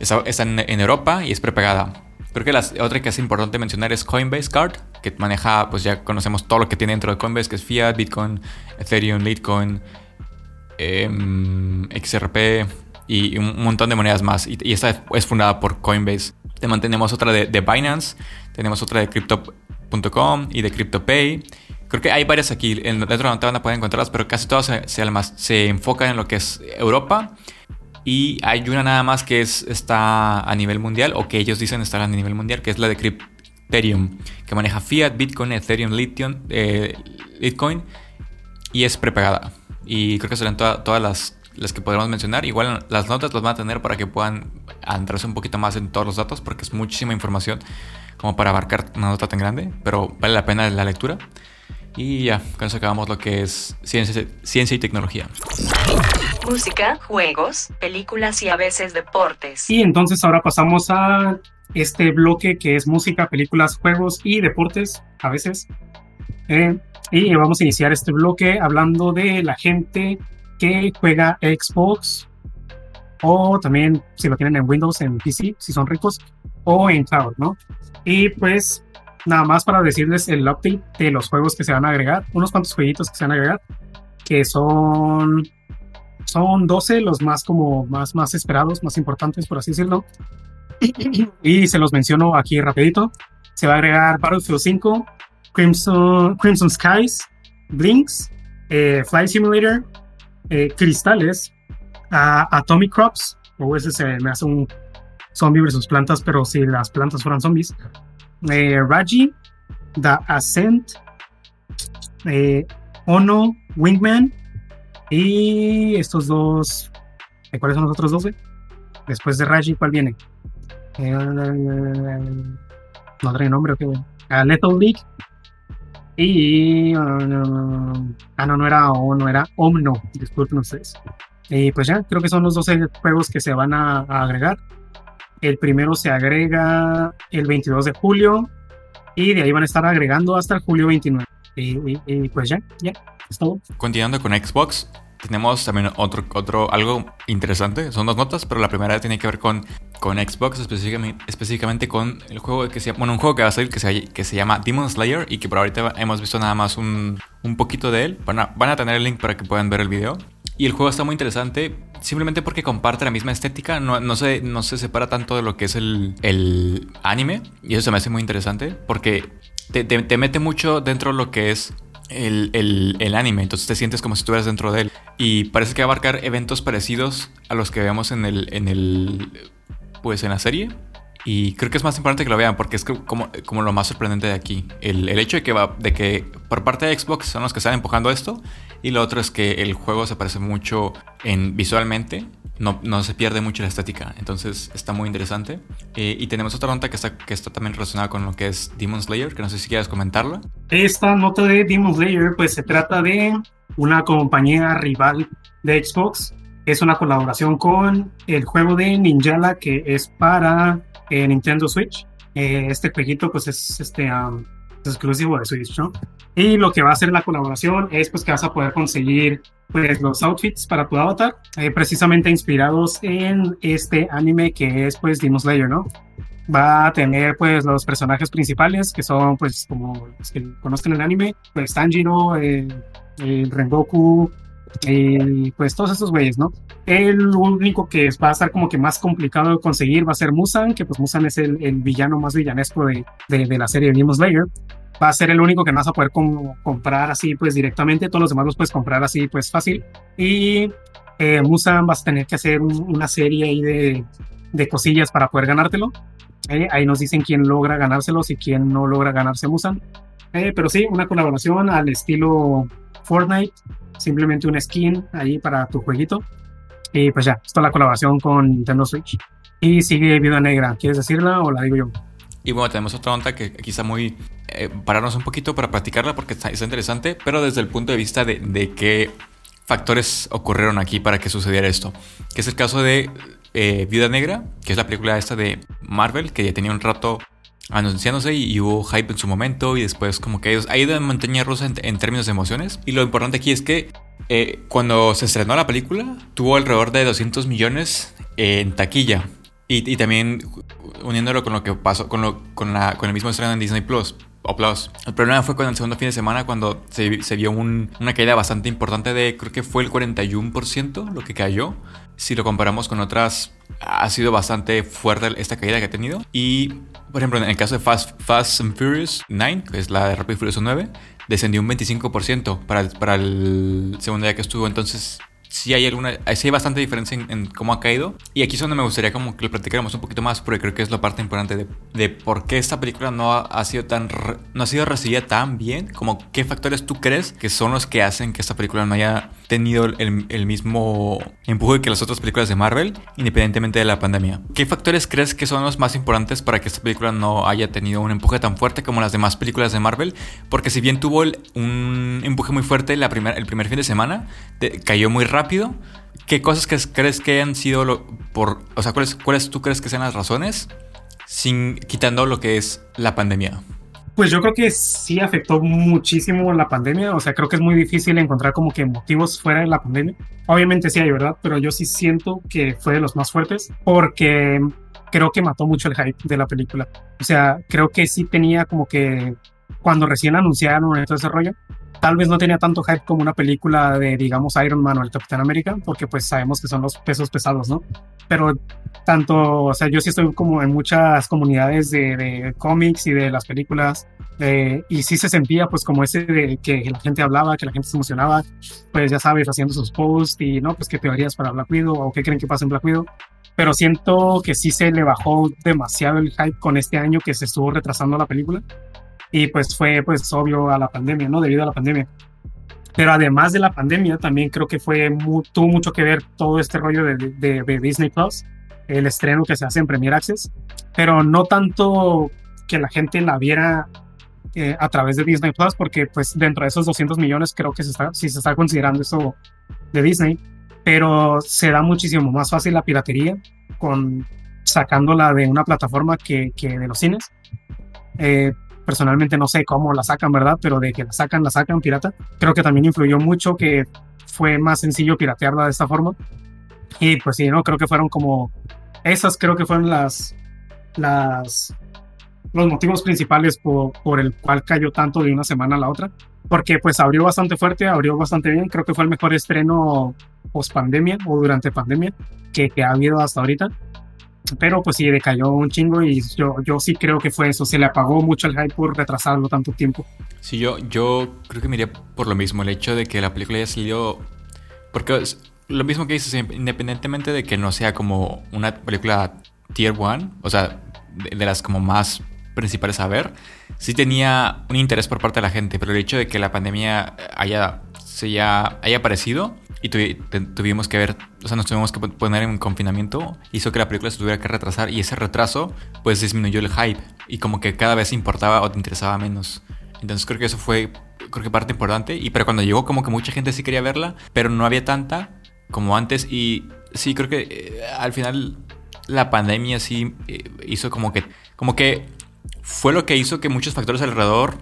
Está, está en, Europa y es prepagada. Creo que la otra que es importante mencionar es Coinbase Card, que maneja, pues ya conocemos todo lo que tiene dentro de Coinbase, que es Fiat, Bitcoin, Ethereum, Litecoin, eh, XRP y un montón de monedas más. Y, esta es fundada por Coinbase. Tenemos otra de, de Binance, tenemos otra de Crypto.com y de CryptoPay. Creo que hay varias aquí, en, dentro de la nota van a poder encontrarlas, pero casi todas se, se, enfocan en lo que es Europa. Y hay una nada más que es, está a nivel mundial, o que ellos dicen estar a nivel mundial, que es la de Crypterium, que maneja Fiat, Bitcoin, Ethereum, Lithium, eh, Bitcoin, y es prepagada. Y creo que serán todas todas las las que podremos mencionar. Igual las notas las van a tener para que puedan adentrarse un poquito más en todos los datos, porque es muchísima información como para abarcar una nota tan grande, pero vale la pena la lectura. Y ya, con eso acabamos lo que es ciencia, ciencia y tecnología. Música, juegos, películas y a veces deportes. Y entonces ahora pasamos a este bloque que es música, películas, juegos y deportes, a veces. Eh, y vamos a iniciar este bloque hablando de la gente que juega Xbox o también si lo tienen en Windows, en PC, si son ricos, o en cloud, ¿no? Y pues nada más para decirles el update de los juegos que se van a agregar, unos cuantos jueguitos que se van a agregar, que son son 12 los más como más más esperados, más importantes por así decirlo. [clears throat] y se los menciono aquí rapidito. Se va a agregar Battlefield 5, Crimson, Crimson Skies, Blinks, eh, Flight Simulator, eh, cristales a Atomic Crops, o ese se me hace un zombie versus plantas, pero si las plantas fueran zombies. Eh, Raji, The Ascent, eh, Ono, Wingman, y estos dos. ¿Cuáles son los otros 12? Después de Raji, ¿cuál viene? Eh, no trae nombre, ok, bueno. Uh, Lethal League, y. Ah, no, no era O, no era Omno. Disculpen ustedes. Y pues ya, creo que son los 12 juegos que se van a agregar. El primero se agrega el 22 de julio. Y de ahí van a estar agregando hasta el julio 29. Y, y, y pues ya, ya, es todo. Continuando con Xbox, tenemos también otro, otro, algo interesante. Son dos notas, pero la primera tiene que ver con, con Xbox, específicamente, específicamente con el juego que se bueno, un juego que va a salir que se, que se llama Demon Slayer y que por ahorita hemos visto nada más un, un poquito de él. Van a, van a tener el link para que puedan ver el video. Y el juego está muy interesante simplemente porque comparte la misma estética, no, no, se, no se separa tanto de lo que es el, el anime. Y eso se me hace muy interesante porque te, te, te mete mucho dentro de lo que es el, el, el, anime, entonces te sientes como si estuvieras dentro de él. Y parece que va a abarcar eventos parecidos a los que veamos en el, en el, pues en la serie. Y creo que es más importante que lo vean porque es como, como lo más sorprendente de aquí. El, el, hecho de que, va, de que por parte de Xbox son los que están empujando esto. Y lo otro es que el juego se parece mucho en visualmente no, no, se pierde mucho la estética. Entonces está muy interesante. Eh, y tenemos otra nota que está, que está también relacionada con lo que es Demon Slayer, que no sé si quieres comentarla. Esta nota de Demon Slayer, pues se trata de una compañía rival de Xbox. Es una colaboración con el juego de Ninjala que es para eh, Nintendo Switch. Eh, este jueguito pues es este, es exclusivo de Switch, ¿no? Y lo que va a hacer la colaboración es pues que vas a poder conseguir pues los outfits para tu avatar, eh, precisamente inspirados en este anime que es pues Demon Slayer, ¿no? Va a tener pues los personajes principales que son pues como los que conocen el anime, pues Tanjiro, eh, el Rengoku, y pues todos esos güeyes, ¿no? El único que va a estar como que más complicado de conseguir va a ser Musan, que pues Musan es el, el villano más villanesco de, de, de, la serie de Demon Slayer. Va a ser el único que vas a poder com comprar así pues directamente, todos los demás los puedes comprar así pues fácil. Y eh, Musan vas a tener que hacer un, una serie ahí de, de cosillas para poder ganártelo. Eh, ahí nos dicen quién logra ganárselos y quién no logra ganarse Musan. Eh, pero sí, una colaboración al estilo Fortnite, simplemente un skin ahí para tu jueguito. Y pues ya, está la colaboración con Nintendo Switch. Y sigue Vida Negra, ¿quieres decirla o la digo yo? Y bueno, tenemos otra onda que quizá muy... Eh, pararnos un poquito para practicarla porque está, está, interesante, pero desde el punto de vista de, de qué factores ocurrieron aquí para que sucediera esto. Que es el caso de eh, Vida Negra, que es la película esta de Marvel, que ya tenía un rato anunciándose y, y, hubo hype en su momento y después como que ha ido en montaña rusa en, en, términos de emociones. Y lo importante aquí es que eh, cuando se estrenó la película tuvo alrededor de 200 millones en taquilla. Y, y, también uniéndolo con lo que pasó con, lo, con, la, con el mismo estreno en Disney Plus. O Plus. El problema fue con el segundo fin de semana cuando se, se vio un, una caída bastante importante de creo que fue el 41% lo que cayó. Si lo comparamos con otras ha sido bastante fuerte esta caída que ha tenido. Y, por ejemplo, en el caso de Fast, and Furious 9, que es la de Rápido y Furioso 9, descendió un 25% para el, segundo día que estuvo. Entonces, sí hay alguna, sí hay bastante diferencia en, cómo ha caído. Y aquí es donde me gustaría como que lo platicáramos un poquito más, porque creo que es la parte importante de, por qué esta película no ha, sido tan, no ha sido recibida tan bien, como qué factores tú crees que son los que hacen que esta película no haya tenido el, mismo empuje que las otras películas de Marvel, independientemente de la pandemia. ¿Qué factores crees que son los más importantes para que esta película no haya tenido un empuje tan fuerte como las demás películas de Marvel? Porque si bien tuvo un empuje muy fuerte la primer, el primer fin de semana, cayó muy rápido. ¿Qué cosas crees que han sido por, o sea, cuáles, cuáles tú crees que sean las razones, sin quitando lo que es la pandemia? Pues yo creo que sí afectó muchísimo la pandemia, o sea, creo que es muy difícil encontrar como que motivos fuera de la pandemia. Obviamente sí hay, ¿verdad? Pero yo sí siento que fue de los más fuertes porque creo que mató mucho el hype de la película. O sea, creo que sí tenía como que cuando recién anunciaron todo ese rollo, tal vez no tenía tanto hype como una película de, digamos, Iron Man o el Capitán América, porque pues sabemos que son los pesos pesados, ¿no? Pero tanto, o sea, yo sí estoy como en muchas comunidades de, cómics y de las películas, eh, y sí se sentía pues como ese de que la gente hablaba, que la gente se emocionaba, pues ya sabes, haciendo sus posts y, ¿no? Pues qué teorías para Black Widow o qué creen que pasa en Black Widow. Pero siento que sí se le bajó demasiado el hype con este año que se estuvo retrasando la película y pues fue pues obvio a la pandemia, ¿no? Debido a la pandemia. Pero además de la pandemia, también creo que fue muy, tuvo mucho que ver todo este rollo de, de, de, Disney Plus, el estreno que se hace en Premier Access, pero no tanto que la gente la viera eh, a través de Disney Plus, porque pues dentro de esos 200 millones creo que se está, sí se está considerando eso de Disney, pero se da muchísimo más fácil la piratería con sacándola de una plataforma que, que de los cines. Eh, personalmente no sé cómo la sacan, ¿verdad? Pero de que la sacan, la sacan pirata. Creo que también influyó mucho que fue más sencillo piratearla de esta forma. Y pues sí, ¿no? Creo que fueron como... Esas creo que fueron las... las los motivos principales por, por el cual cayó tanto de una semana a la otra. Porque pues abrió bastante fuerte, abrió bastante bien. Creo que fue el mejor estreno post pandemia o durante pandemia que, que ha habido hasta ahorita pero pues sí decayó un chingo y yo, yo sí creo que fue eso, se le apagó mucho el hype por retrasarlo tanto tiempo. Sí, yo, yo creo que me iría por lo mismo, el hecho de que la película haya salido, porque es lo mismo que dices, independientemente de que no sea como una película tier one, o sea, de, las como más principales a ver, sí tenía un interés por parte de la gente, pero el hecho de que la pandemia haya, se haya, haya aparecido y tuvimos que ver, o sea, nos tuvimos que poner en confinamiento, hizo que la película se tuviera que retrasar y ese retraso pues disminuyó el hype y como que cada vez importaba o te interesaba menos. Entonces creo que eso fue, creo que parte importante y pero cuando llegó como que mucha gente sí quería verla, pero no había tanta como antes y sí creo que eh, al final la pandemia sí eh, hizo como que, como que fue lo que hizo que muchos factores alrededor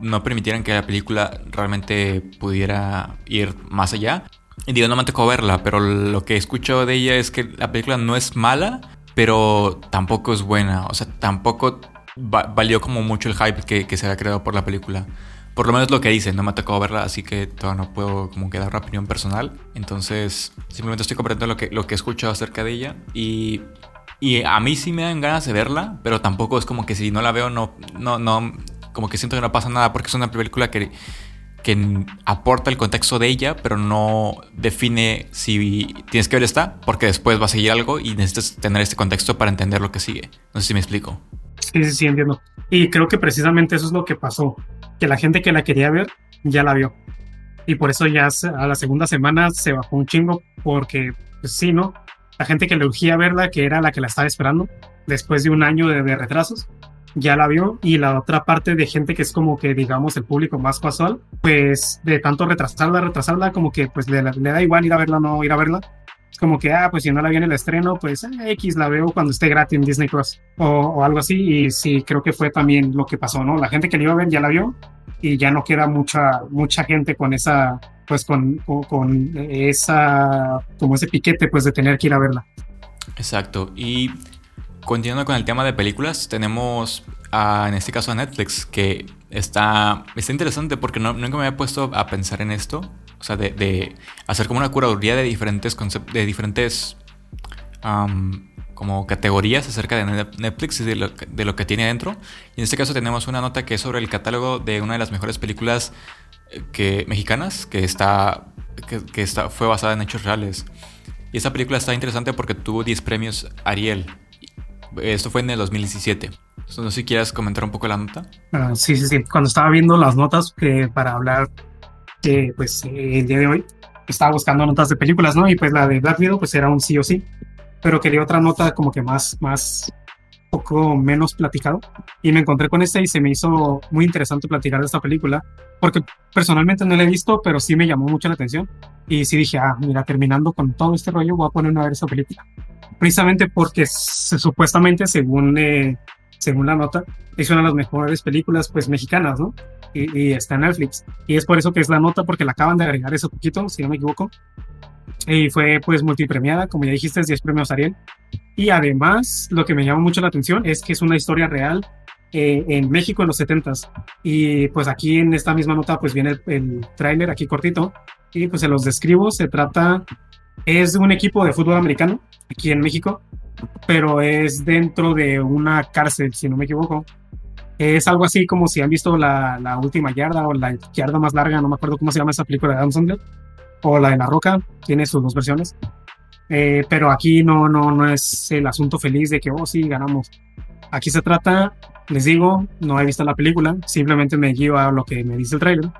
no permitieran que la película realmente pudiera ir más allá. Y digo, no me tocó verla, pero lo que escucho de ella es que la película no es mala, pero tampoco es buena. O sea, tampoco valió como mucho el hype que, se había creado por la película. Por lo menos lo que dice, no me ha tocado verla, así que todavía no puedo como que dar una opinión personal. Entonces, simplemente estoy comprendiendo lo que, lo que escucho acerca de ella. Y, y a mí sí me dan ganas de verla, pero tampoco es como que si no la veo, no, no, no, como que siento que no pasa nada porque es una película que que aporta el contexto de ella, pero no define si tienes que ver esta, porque después va a seguir algo y necesitas tener este contexto para entender lo que sigue. No sé si me explico. Sí, sí, entiendo. Y creo que precisamente eso es lo que pasó, que la gente que la quería ver ya la vio. Y por eso ya a la segunda semana se bajó un chingo, porque pues sí, ¿no? La gente que le urgía verla, que era la que la estaba esperando, después de un año de retrasos, ya la vio y la otra parte de gente que es como que digamos el público más casual, pues de tanto retrasarla, retrasarla, como que pues le, da igual ir a verla o no ir a verla. Es como que, ah, pues si no la vi en el estreno, pues eh, X la veo cuando esté gratis en Disney Plus o, o, algo así. Y sí, creo que fue también lo que pasó, ¿no? La gente que la iba a ver ya la vio y ya no queda mucha, mucha gente con esa, pues con, con, con esa, como ese piquete, pues de tener que ir a verla. Exacto. Y Continuando con el tema de películas, tenemos en este caso a Netflix, que está, está interesante porque nunca me había puesto a pensar en esto. O sea, de, hacer como una curaduría de diferentes de diferentes como categorías acerca de Netflix y de lo, que tiene dentro. Y en este caso tenemos una nota que es sobre el catálogo de una de las mejores películas eh, que, mexicanas que está, que, está, fue basada en hechos reales. Y esta película está interesante porque tuvo 10 premios Ariel. Esto fue en el 2017. No sé si quieres comentar un poco la nota. Ah, sí, sí, sí. Cuando estaba viendo las notas que para hablar, pues el día de hoy estaba buscando notas de películas, ¿no? Y pues la de Black Widow pues era un sí o sí. Pero quería otra nota como que más, más, poco menos platicado. Y me encontré con esta y se me hizo muy interesante platicar de esta película. Porque personalmente no la he visto, pero sí me llamó mucho la atención. Y sí dije, ah, mira, terminando con todo este rollo, voy a ponerme a ver esta película precisamente porque supuestamente, según, eh, según la nota, es una de las mejores películas pues mexicanas, ¿no? Y, está en Netflix. Y es por eso que es la nota, porque la acaban de agregar ese poquito, si no me equivoco. Y fue pues multipremiada, como ya dijiste, 10 premios Ariel. Y además, lo que me llama mucho la atención es que es una historia real eh, en México en los 70s. Y pues aquí en esta misma nota pues viene el, el tráiler aquí cortito. Y pues se los describo, se trata, es un equipo de fútbol americano aquí en México, pero es dentro de una cárcel, si no me equivoco. Es algo así como si han visto la, la, última yarda o la yarda más larga, no me acuerdo cómo se llama esa película de Adam Sandler, o la de La Roca, tiene sus dos versiones. Eh, pero aquí no, no, no es el asunto feliz de que, oh, sí, ganamos. Aquí se trata, les digo, no he visto la película, simplemente me guío a lo que me dice el trailer.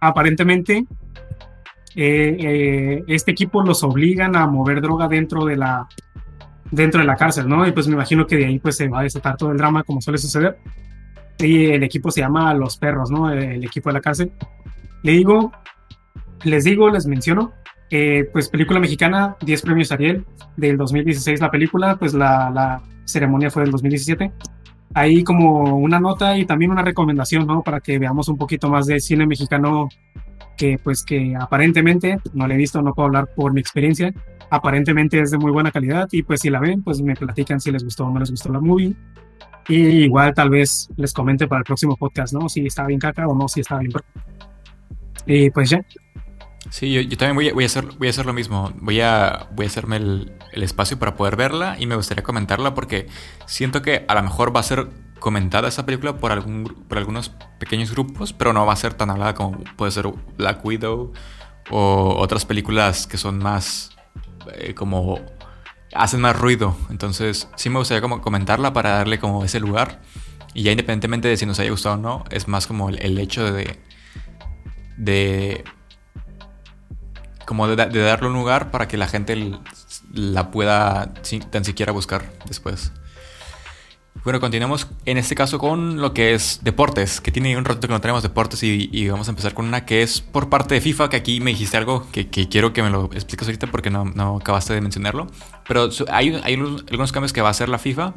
Aparentemente, eh, eh, este equipo los obligan a mover droga dentro de la dentro de la cárcel, ¿no? Y pues me imagino que de ahí pues se va a desatar todo el drama como suele suceder. Y el equipo se llama Los Perros, ¿no? El, equipo de la cárcel. Le digo, les digo, les menciono, eh, pues película mexicana, 10 premios Ariel, del 2016 la película, pues la, la ceremonia fue del 2017 ahí como una nota y también una recomendación, ¿no? Para que veamos un poquito más de cine mexicano que pues que aparentemente, no la he visto, no puedo hablar por mi experiencia, aparentemente es de muy buena calidad y pues si la ven, pues me platican si les gustó o no les gustó la movie. Y igual tal vez les comente para el próximo podcast, ¿no? Si está bien caca o no, si está bien. Y pues ya. Sí, yo, también voy a, hacer, lo mismo. Voy a, hacerme el, el, espacio para poder verla y me gustaría comentarla porque siento que a lo mejor va a ser comentada esa película por, algún, por algunos pequeños grupos, pero no va a ser tan hablada como puede ser Black Widow o otras películas que son más eh, como hacen más ruido. Entonces sí me gustaría como comentarla para darle como ese lugar. Y ya independientemente de si nos haya gustado o no, es más como el, hecho de... de como de, darle un lugar para que la gente la pueda tan siquiera buscar después. Bueno, continuamos en este caso con lo que es deportes, que tiene un rato que no tenemos deportes y, vamos a empezar con una que es por parte de FIFA, que aquí me dijiste algo que, quiero que me lo expliques ahorita porque no, no acabaste de mencionarlo. Pero hay, hay algunos cambios que va a hacer la FIFA,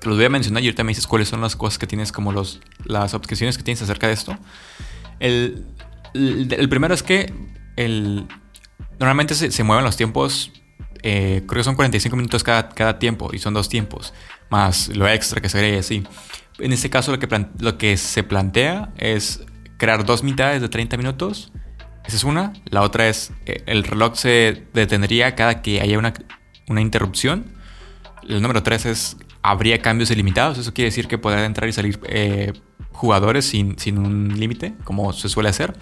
que los voy a mencionar y ahorita me dices cuáles son las cosas que tienes, como los, las objeciones que tienes acerca de esto. El, el, primero es que normalmente se, se mueven los tiempos eh, creo que son 45 minutos cada, cada tiempo y son dos tiempos más lo extra que se agrega así. En este caso lo que, lo que se plantea es crear dos mitades de 30 minutos. Esa es una. La otra es eh, el reloj se detendría cada que haya una, una interrupción. El número tres es habría cambios ilimitados. Eso quiere decir que podrán entrar y salir eh, jugadores sin, sin un límite, como se suele hacer.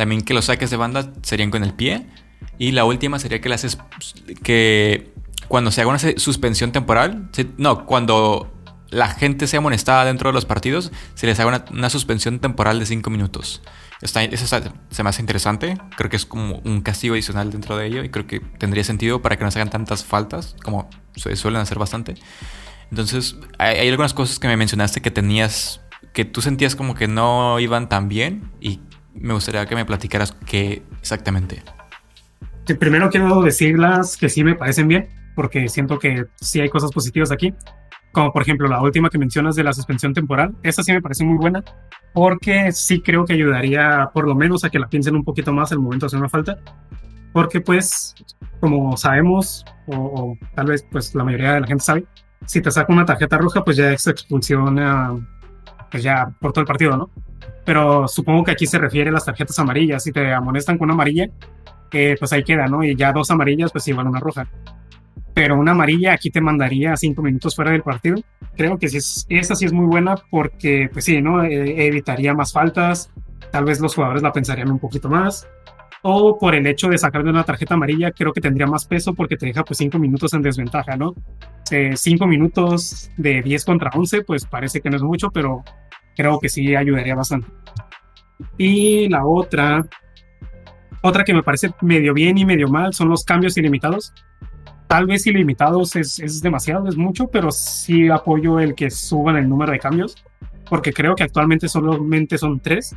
También que los saques de banda serían con el pie. Y la última sería que las que cuando se haga una suspensión temporal, no, cuando la gente sea amonestada dentro de los partidos, se les haga una, suspensión temporal de 5 minutos. Está, eso se me hace interesante. Creo que es como un castigo adicional dentro de ello y creo que tendría sentido para que no se hagan tantas faltas como se suelen hacer bastante. Entonces, hay, algunas cosas que me mencionaste que tenías, que tú sentías como que no iban tan bien y me gustaría que me platicaras qué exactamente. primero quiero decirlas que sí me parecen bien porque siento que sí hay cosas positivas aquí. Como por ejemplo la última que mencionas de la suspensión temporal. Esa sí me parece muy buena porque sí creo que ayudaría por lo menos a que la piensen un poquito más al momento de hacer una falta. Porque pues, como sabemos, o, tal vez pues la mayoría de la gente sabe, si te saca una tarjeta roja pues ya es expulsión pues ya por todo el partido, ¿no? Pero supongo que aquí se refiere a las tarjetas amarillas. Si te amonestan con una amarilla, eh, pues ahí queda, ¿no? Y ya dos amarillas, pues igual una roja pero una amarilla aquí te mandaría cinco minutos fuera del partido. Creo que sí es, esa sí es muy buena porque, pues sí, ¿no? Eh, evitaría más faltas, tal vez los jugadores la pensarían un poquito más. O por el hecho de sacarle una tarjeta amarilla, creo que tendría más peso porque te deja pues cinco minutos en desventaja, ¿no? Eh, cinco minutos de 10 contra 11, pues parece que no es mucho, pero creo que sí ayudaría bastante. Y la otra, otra que me parece medio bien y medio mal son los cambios ilimitados tal vez ilimitados es, es demasiado, es mucho, pero sí apoyo el que suban el número de cambios, porque creo que actualmente solamente son tres.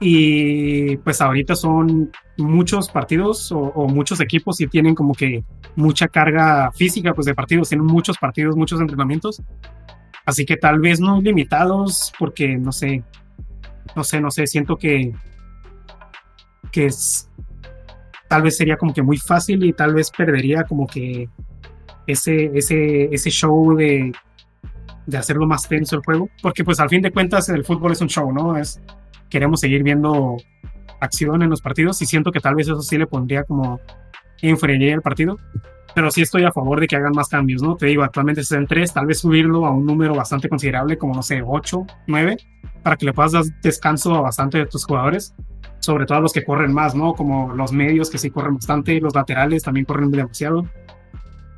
Y pues ahorita son muchos partidos o, muchos equipos y tienen como que mucha carga física pues de partidos, tienen muchos partidos, muchos entrenamientos. Así que tal vez no limitados porque no sé, no sé, no sé, siento que, que es, tal vez sería como que muy fácil y tal vez perdería como que ese, ese, ese show de, de hacerlo más tenso el juego, porque pues al fin de cuentas el fútbol es un show, ¿no? Es, queremos seguir viendo acción en los partidos y siento que tal vez eso sí le pondría como influiría el partido, pero sí estoy a favor de que hagan más cambios, ¿no? Te digo, actualmente es en 3, tal vez subirlo a un número bastante considerable, como no sé, 8, 9, para que le puedas dar descanso a bastante de tus jugadores sobre todo los que corren más, ¿no? Como los medios que sí corren bastante, los laterales también corren demasiado.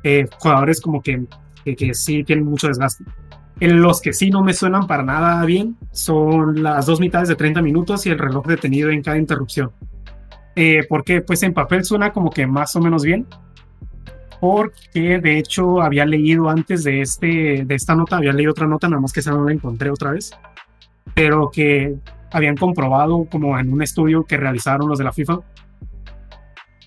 Eh, jugadores como que, que, sí tienen mucho desgaste. En los que sí no me suenan para nada bien son las dos mitades de 30 minutos y el reloj detenido en cada interrupción. Eh, porque pues en papel suena como que más o menos bien. Porque de hecho había leído antes de, este, de esta nota, había leído otra nota, nada más que esa no la encontré otra vez. Pero que habían comprobado, como en un estudio que realizaron los de la FIFA,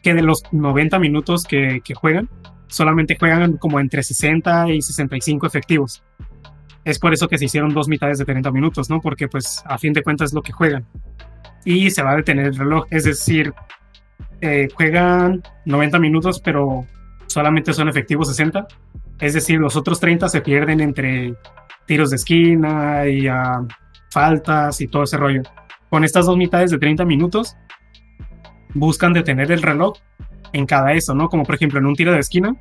que de los 90 minutos que, juegan, solamente juegan como entre 60 y 65 efectivos. Es por eso que se hicieron dos mitades de 30 minutos, ¿no? Porque pues a fin de cuentas es lo que juegan. y se va a detener el reloj. Es decir, eh, juegan 90 minutos, pero solamente son efectivos 60. Es decir, los otros 30 se pierden entre tiros de esquina y ah, faltas y todo ese rollo. Con estas dos mitades de 30 minutos, buscan detener el reloj en cada eso, ¿no? Como por ejemplo en un tiro de esquina,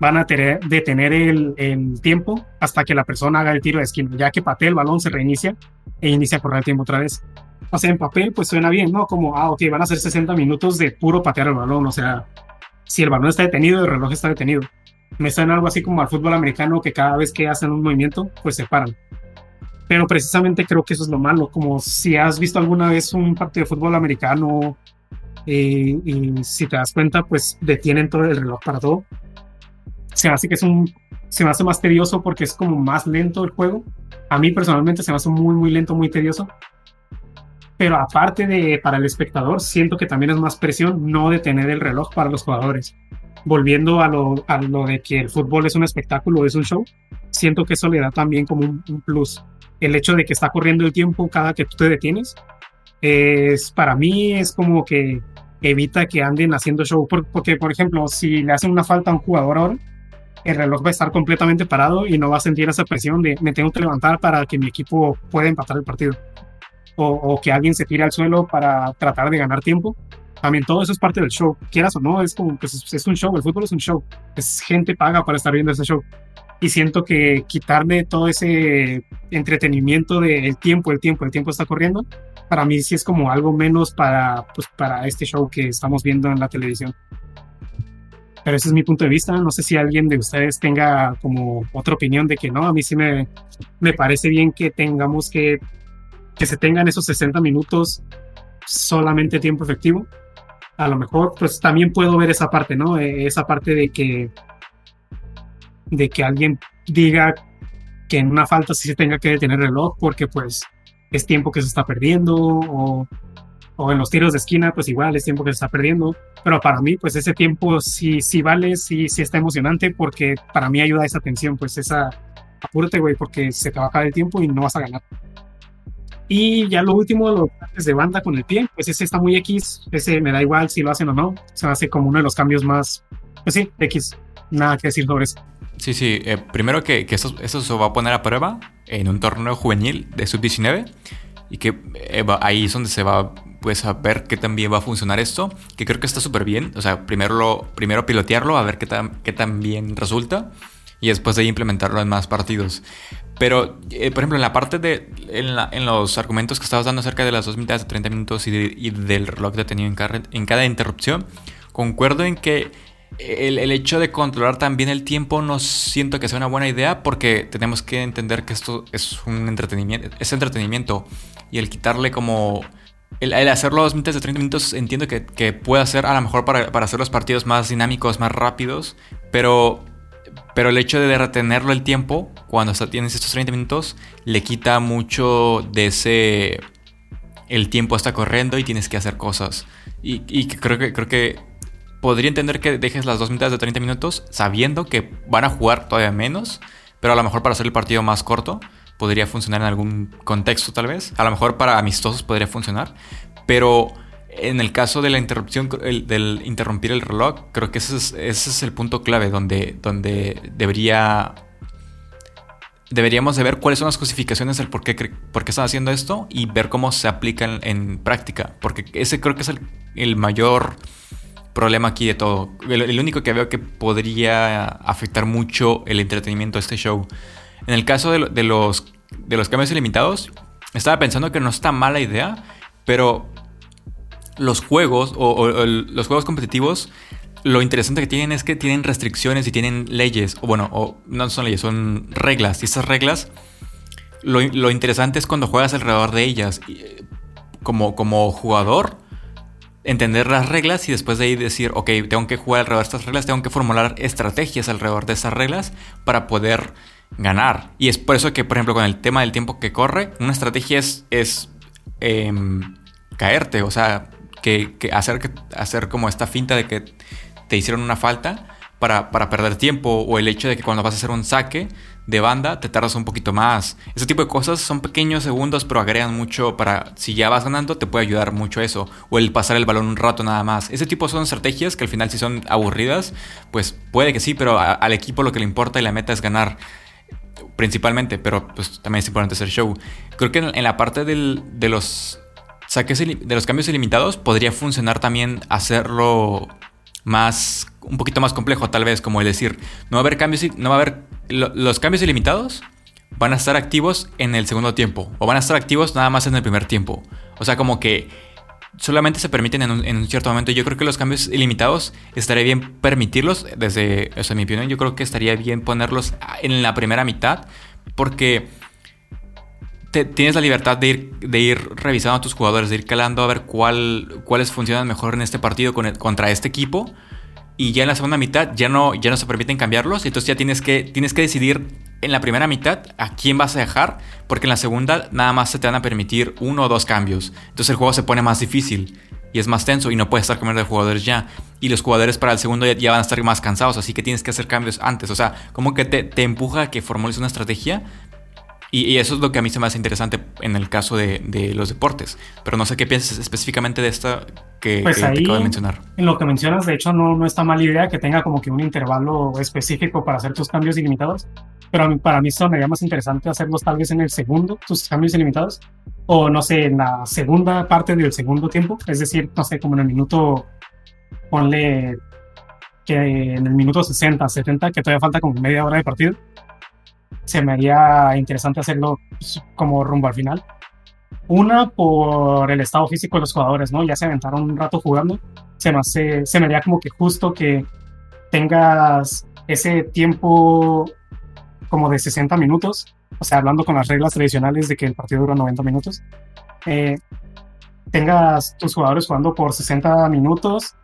van a detener el, el, tiempo hasta que la persona haga el tiro de esquina, ya que patee el balón, se reinicia e inicia a correr el tiempo otra vez. O sea, en papel, pues suena bien, ¿no? Como, ah, ok, van a ser 60 minutos de puro patear el balón, o sea, si el balón está detenido, el reloj está detenido. Me suena algo así como al fútbol americano, que cada vez que hacen un movimiento, pues se paran. Pero precisamente creo que eso es lo malo, como si has visto alguna vez un partido de fútbol americano eh, y si te das cuenta, pues detienen todo el reloj para todo se hace que es un, se me hace más tedioso porque es como más lento el juego. A mí personalmente se me hace muy, muy lento, muy tedioso. Pero aparte de para el espectador, siento que también es más presión no detener el reloj para los jugadores. Volviendo a lo, a lo de que el fútbol es un espectáculo, es un show, siento que eso le da también como un, un plus. El hecho de que está corriendo el tiempo cada que tú te detienes, es para mí es como que evita que anden haciendo show. Porque, por ejemplo, si le hacen una falta a un jugador ahora, el reloj va a estar completamente parado y no va a sentir esa presión de me tengo que levantar para que mi equipo pueda empatar el partido. O, que alguien se tire al suelo para tratar de ganar tiempo. También todo eso es parte del show, quieras o no, es como, pues es un show, el fútbol es un show, es gente paga para estar viendo ese show. Y siento que quitarle todo ese entretenimiento del tiempo, el tiempo, el tiempo está corriendo, para mí sí es como algo menos para, pues, para este show que estamos viendo en la televisión. Pero ese es mi punto de vista. No sé si alguien de ustedes tenga como otra opinión de que no, a mí sí me, me parece bien que tengamos que, que se tengan esos 60 minutos solamente tiempo efectivo. A lo mejor, pues también puedo ver esa parte, ¿no? Eh, esa parte de que, de que alguien diga que en una falta sí se tenga que detener el reloj porque pues es tiempo que se está perdiendo o o en los tiros de esquina, pues igual es tiempo que se está perdiendo. Pero para mí, pues ese tiempo sí, sí vale, sí, sí está emocionante porque para mí ayuda esa tensión, pues esa, apúrate, güey, porque se te va a acabar el tiempo y no vas a ganar. Y ya lo último, los cambios de banda con el pie, pues ese está muy X, ese me da igual si lo hacen o no, se hace como uno de los cambios más, pues sí, X, nada que decir sobre eso. Sí, sí, eh, primero que, que eso, eso se va a poner a prueba en un torneo juvenil de sub-19 y que eh, ahí es donde se va pues a ver qué tan bien va a funcionar esto, que creo que está súper bien. O sea, primero, lo, primero pilotearlo, a ver qué tan, qué tan bien resulta y después de ahí implementarlo en más partidos. Pero, eh, por ejemplo, en la parte de. En, los argumentos que estabas dando acerca de las dos mitades de 30 minutos y, del reloj detenido en cada, en cada interrupción, concuerdo en que el, el, hecho de controlar también el tiempo no siento que sea una buena idea porque tenemos que entender que esto es un entretenimiento. Es entretenimiento. Y el quitarle como el, hacerlo dos minutos de 30 minutos entiendo que, que puede ser a lo mejor para, para, hacer los partidos más dinámicos, más rápidos, pero, pero el hecho de retenerlo el tiempo, cuando tienes estos 30 minutos, le quita mucho de ese... El tiempo está corriendo y tienes que hacer cosas. Y, y creo, que, creo que podría entender que dejes las dos mitades de 30 minutos sabiendo que van a jugar todavía menos, pero a lo mejor para hacer el partido más corto podría funcionar en algún contexto tal vez. A lo mejor para amistosos podría funcionar. Pero en el caso de la interrupción, del interrumpir el reloj, creo que ese es, el punto clave donde, donde debería... Deberíamos de ver cuáles son las justificaciones del por qué, por qué están haciendo esto y ver cómo se aplica en, práctica. Porque ese creo que es el, el mayor problema aquí de todo. El, único que veo que podría afectar mucho el entretenimiento de este show. En el caso de, los, de los cambios ilimitados, estaba pensando que no está mala idea, pero los juegos o, los juegos competitivos, lo interesante que tienen es que tienen restricciones y tienen leyes, o bueno, o no son leyes, son reglas. Y esas reglas, lo, lo interesante es cuando juegas alrededor de ellas. Como, como jugador, entender las reglas y después de ahí decir, ok, tengo que jugar alrededor de estas reglas, tengo que formular estrategias alrededor de esas reglas para poder ganar. Y es por eso que, por ejemplo, con el tema del tiempo que corre, una estrategia es, es em, caerte, o sea, que, hacer, hacer como esta finta de que te hicieron una falta para, para, perder tiempo o el hecho de que cuando vas a hacer un saque de banda te tardas un poquito más. Ese tipo de cosas son pequeños segundos pero agregan mucho para si ya vas ganando te puede ayudar mucho eso o el pasar el balón un rato nada más. Ese tipo son estrategias que al final si son aburridas pues puede que sí pero al equipo lo que le importa y la meta es ganar principalmente pero pues también es importante hacer show. Creo que en, la parte del, de los saques de los cambios ilimitados podría funcionar también hacerlo más un poquito más complejo tal vez como el decir no va a haber cambios no va a haber los cambios ilimitados van a estar activos en el segundo tiempo o van a estar activos nada más en el primer tiempo. O sea como que solamente se permiten en un, cierto momento. Yo creo que los cambios ilimitados estaría bien permitirlos desde o mi opinión yo creo que estaría bien ponerlos en la primera mitad porque tienes la libertad de ir, de ir revisando a tus jugadores, de ir calando a ver cuál, cuáles funcionan mejor en este partido contra este equipo. Y ya en la segunda mitad ya no, ya no se permiten cambiarlos. Entonces ya tienes que, tienes que decidir en la primera mitad a quién vas a dejar. Porque en la segunda nada más se te van a permitir uno o dos cambios. Entonces el juego se pone más difícil. Y es más tenso y no puedes estar cambiando de jugadores ya. Y los jugadores para el segundo ya, van a estar más cansados. Así que tienes que hacer cambios antes. O sea, como que te, te empuja a que formules una estrategia y, eso es lo que a mí se me hace interesante en el caso de, los deportes. Pero no sé qué piensas específicamente de esta que, pues te acabo de mencionar. En lo que mencionas, de hecho, no, no está mala idea que tenga como que un intervalo específico para hacer tus cambios ilimitados. Pero para mí sería más interesante hacerlos tal vez en el segundo, tus cambios ilimitados. O no sé, en la segunda parte del segundo tiempo. Es decir, no sé, como en el minuto, ponle que en el minuto 60, 70, que todavía falta como media hora de partido se me haría interesante hacerlo pues, como rumbo al final. Una, por el estado físico de los jugadores, ¿no? Ya se aventaron un rato jugando. Se me, hace, se me haría como que justo que tengas ese tiempo como de 60 minutos, o sea, hablando con las reglas tradicionales de que el partido dura 90 minutos, eh, tengas tus jugadores jugando por 60 minutos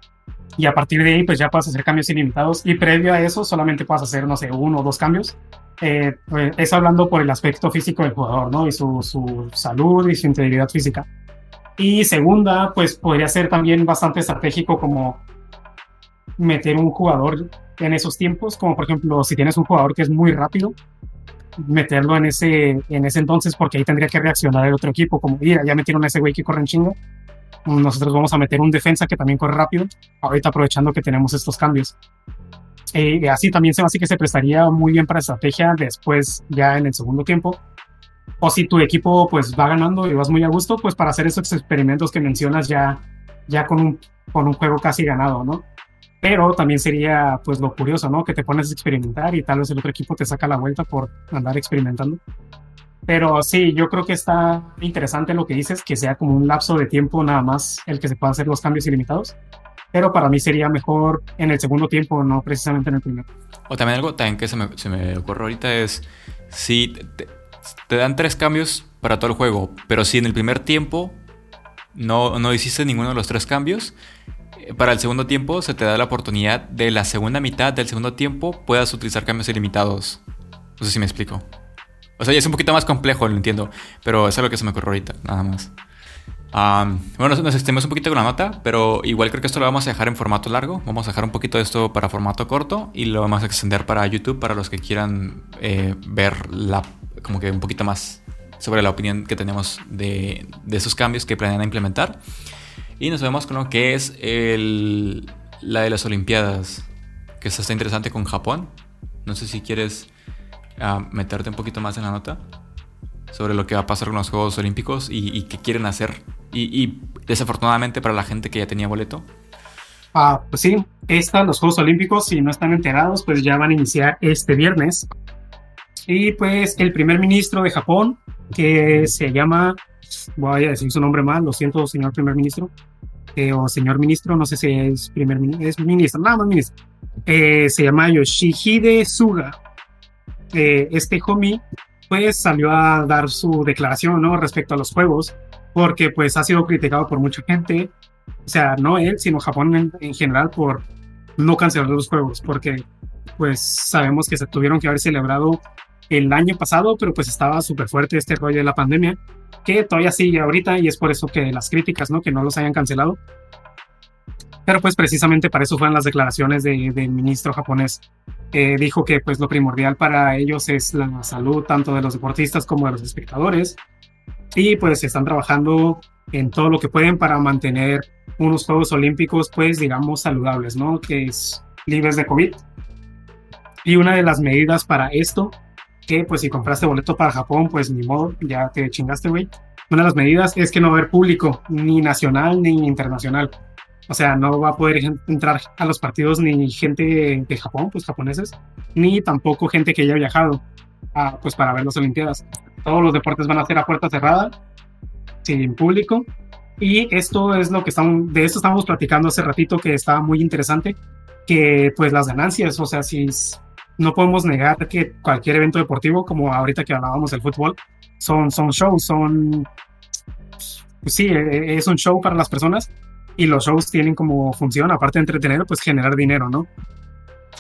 y a partir de ahí pues ya puedes hacer cambios ilimitados y previo a eso solamente puedes hacer, no sé, uno o dos cambios eh, pues, es hablando por el aspecto físico del jugador, ¿no? Y su, su, salud y su integridad física. Y segunda, pues podría ser también bastante estratégico como meter un jugador en esos tiempos, como por ejemplo, si tienes un jugador que es muy rápido, meterlo en ese, en ese entonces, porque ahí tendría que reaccionar el otro equipo, como, mira, ya metieron a ese güey que corre en chingo, nosotros vamos a meter un defensa que también corre rápido, ahorita aprovechando que tenemos estos cambios. Eh, así también se me hace que se prestaría muy bien para estrategia después ya en el segundo tiempo. O si tu equipo pues va ganando y vas muy a gusto, pues para hacer esos experimentos que mencionas ya, ya con, un, con un juego casi ganado, ¿no? Pero también sería pues lo curioso, ¿no? Que te pones a experimentar y tal vez el otro equipo te saca la vuelta por andar experimentando. Pero sí, yo creo que está interesante lo que dices, que sea como un lapso de tiempo nada más el que se puedan hacer los cambios ilimitados pero para mí sería mejor en el segundo tiempo, no precisamente en el primero. O también algo también que se me, se me ocurre ahorita es, si te, dan tres cambios para todo el juego, pero si en el primer tiempo no, no hiciste ninguno de los tres cambios, eh, para el segundo tiempo se te da la oportunidad de la segunda mitad del segundo tiempo puedas utilizar cambios ilimitados. No sé si me explico. O sea, ya es un poquito más complejo, lo entiendo, pero es algo que se me ocurre ahorita, nada más bueno, nos extendemos un poquito con la nota, pero igual creo que esto lo vamos a dejar en formato largo. Vamos a dejar un poquito de esto para formato corto y lo vamos a extender para YouTube para los que quieran eh, ver la, como que un poquito más sobre la opinión que tenemos de, de esos cambios que planean implementar. Y nos vemos con lo que es el, la de las Olimpiadas, que está interesante con Japón. No sé si quieres ah, meterte un poquito más en la nota sobre lo que va a pasar con los Juegos Olímpicos y, y qué quieren hacer y, desafortunadamente para la gente que ya tenía boleto. Ah, pues sí, esta, los Juegos Olímpicos, si no están enterados, pues ya van a iniciar este viernes. Y pues el primer ministro de Japón, que se llama, voy a decir su nombre mal, lo siento, señor primer ministro, eh, o señor ministro, no sé si es primer ministro, es ministro, nada más ministro, eh, se llama Yoshihide Suga. Eh, este homie, pues salió a dar su declaración, ¿no? Respecto a los juegos porque pues ha sido criticado por mucha gente, o sea, no él, sino Japón en, general por no cancelar los juegos, porque pues sabemos que se tuvieron que haber celebrado el año pasado, pero pues estaba súper fuerte este rollo de la pandemia, que todavía sigue ahorita y es por eso que las críticas, ¿no? Que no los hayan cancelado. Pero pues precisamente para eso fueron las declaraciones del ministro japonés. Dijo que pues lo primordial para ellos es la salud tanto de los deportistas como de los espectadores. Y pues están trabajando en todo lo que pueden para mantener unos Juegos Olímpicos pues digamos saludables, ¿no? Que es libres de COVID. Y una de las medidas para esto, que pues si compraste boleto para Japón, pues ni modo, ya te chingaste, güey. Una de las medidas es que no va a haber público, ni nacional ni internacional. O sea, no va a poder entrar a los partidos ni gente de Japón, pues japoneses, ni tampoco gente que haya viajado pues para ver las Olimpiadas. Todos los deportes van a ser a puerta cerrada, sin público. Y esto es lo que estamos, de esto estamos platicando hace ratito, que estaba muy interesante, que pues las ganancias, o sea, si no podemos negar que cualquier evento deportivo, como ahorita que hablábamos del fútbol, son, son shows, son, pues sí, e, e, es un show para las personas y los shows tienen como función, aparte de entretener, pues generar dinero, ¿no?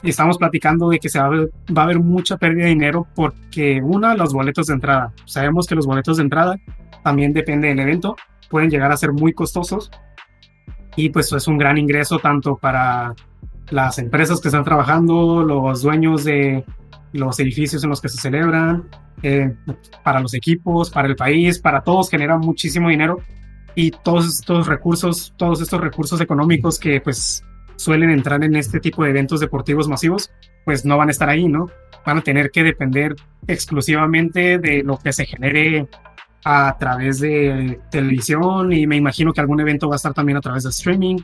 Estamos platicando de que se va a, ver, va a haber mucha pérdida de dinero porque, una, los boletos de entrada. Sabemos que los boletos de entrada también depende del evento, pueden llegar a ser muy costosos y pues es un gran ingreso tanto para las empresas que están trabajando, los dueños de los edificios en los que se celebran, eh, para los equipos, para el país, para todos genera muchísimo dinero y todos estos recursos, todos estos recursos económicos que pues suelen entrar en este tipo de eventos deportivos masivos, pues no van a estar ahí, ¿no? Van a tener que depender exclusivamente de lo que se genere a través de televisión y me imagino que algún evento va a estar también a través de streaming,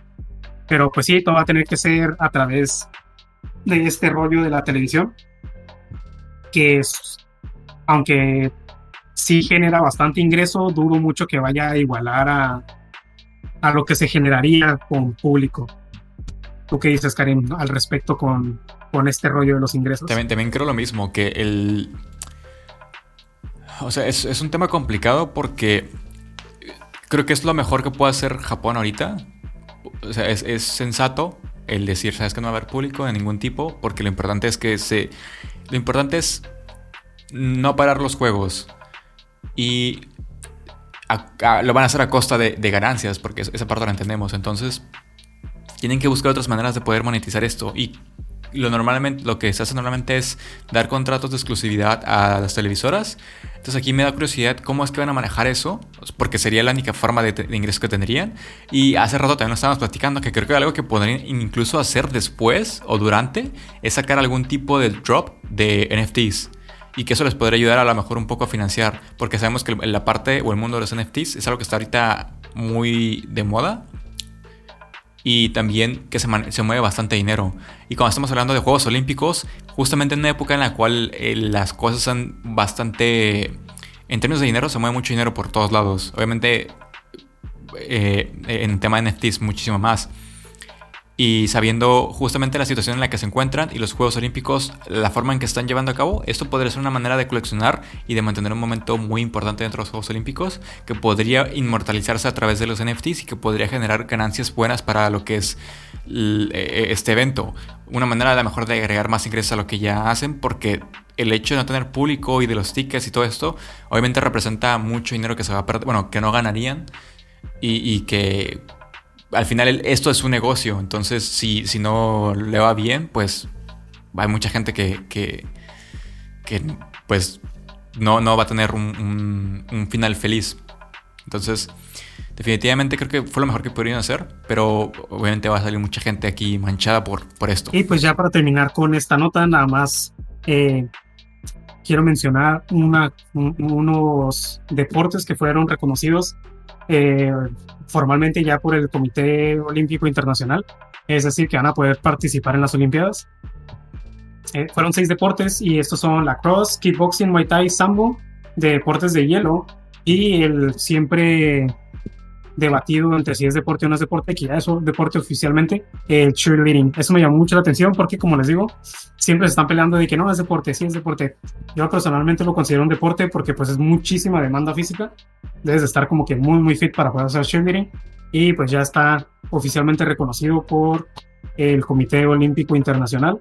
pero pues sí, todo va a tener que ser a través de este rollo de la televisión, que es, aunque sí genera bastante ingreso, dudo mucho que vaya a igualar a, a lo que se generaría con público. ¿Tú qué dices, Karim, al respecto con, con este rollo de los ingresos? También, también creo lo mismo, que el... O sea, es, es un tema complicado porque creo que es lo mejor que puede hacer Japón ahorita. O sea, es, es sensato el decir, sabes que no va a haber público de ningún tipo, porque lo importante es que se... Lo importante es no parar los juegos y lo van a hacer a costa de, ganancias, porque esa parte la entendemos. Entonces, tienen que buscar otras maneras de poder monetizar esto. Y lo, normalmente, lo que se hace normalmente es dar contratos de exclusividad a las televisoras. Entonces aquí me da curiosidad cómo es que van a manejar eso, porque sería la única forma de, de ingreso que tendrían. Y hace rato también lo estábamos platicando, que creo que algo que podrían incluso hacer después o durante es sacar algún tipo de drop de NFTs y que eso les podría ayudar a lo mejor un poco a financiar, porque sabemos que la parte o el mundo de los NFTs es algo que está ahorita muy de moda y también que se, se mueve bastante dinero. Y cuando estamos hablando de Juegos Olímpicos, justamente en una época en la cual eh, las cosas son bastante... En términos de dinero se mueve mucho dinero por todos lados. Obviamente eh, en tema de NFTs muchísimo más y sabiendo justamente la situación en la que se encuentran y los Juegos Olímpicos, la forma en que están llevando a cabo, esto podría ser una manera de coleccionar y de mantener un momento muy importante dentro de los Juegos Olímpicos que podría inmortalizarse a través de los NFTs y que podría generar ganancias buenas para lo que es e, este evento. Una manera a lo mejor de agregar más ingresos a lo que ya hacen porque el hecho de no tener público y de los tickets y todo esto, obviamente representa mucho dinero que se va a perder, bueno, que no ganarían y, y que al final esto es un negocio, entonces si, si no le va bien, pues hay mucha gente que, que, pues no, no va a tener un, final feliz. Entonces, definitivamente creo que fue lo mejor que pudieron hacer, pero obviamente va a salir mucha gente aquí manchada por, por esto. Y pues ya para terminar con esta nota, nada más eh, quiero mencionar una, unos deportes que fueron reconocidos eh, formalmente ya por el Comité Olímpico Internacional, es decir, que van a poder participar en las Olimpiadas. Eh, fueron seis deportes y estos son la cross, kickboxing, muay thai, sambo, deportes de hielo y el siempre debatido entre si es deporte o no es deporte, que ya es deporte oficialmente, el cheerleading. Eso me llamó mucho la atención porque, como les digo, siempre se están peleando de que no es deporte, sí es deporte. Yo personalmente lo considero un deporte porque pues es muchísima demanda física. Debes de estar como que muy, muy fit para poder hacer cheerleading y pues ya está oficialmente reconocido por el Comité Olímpico Internacional.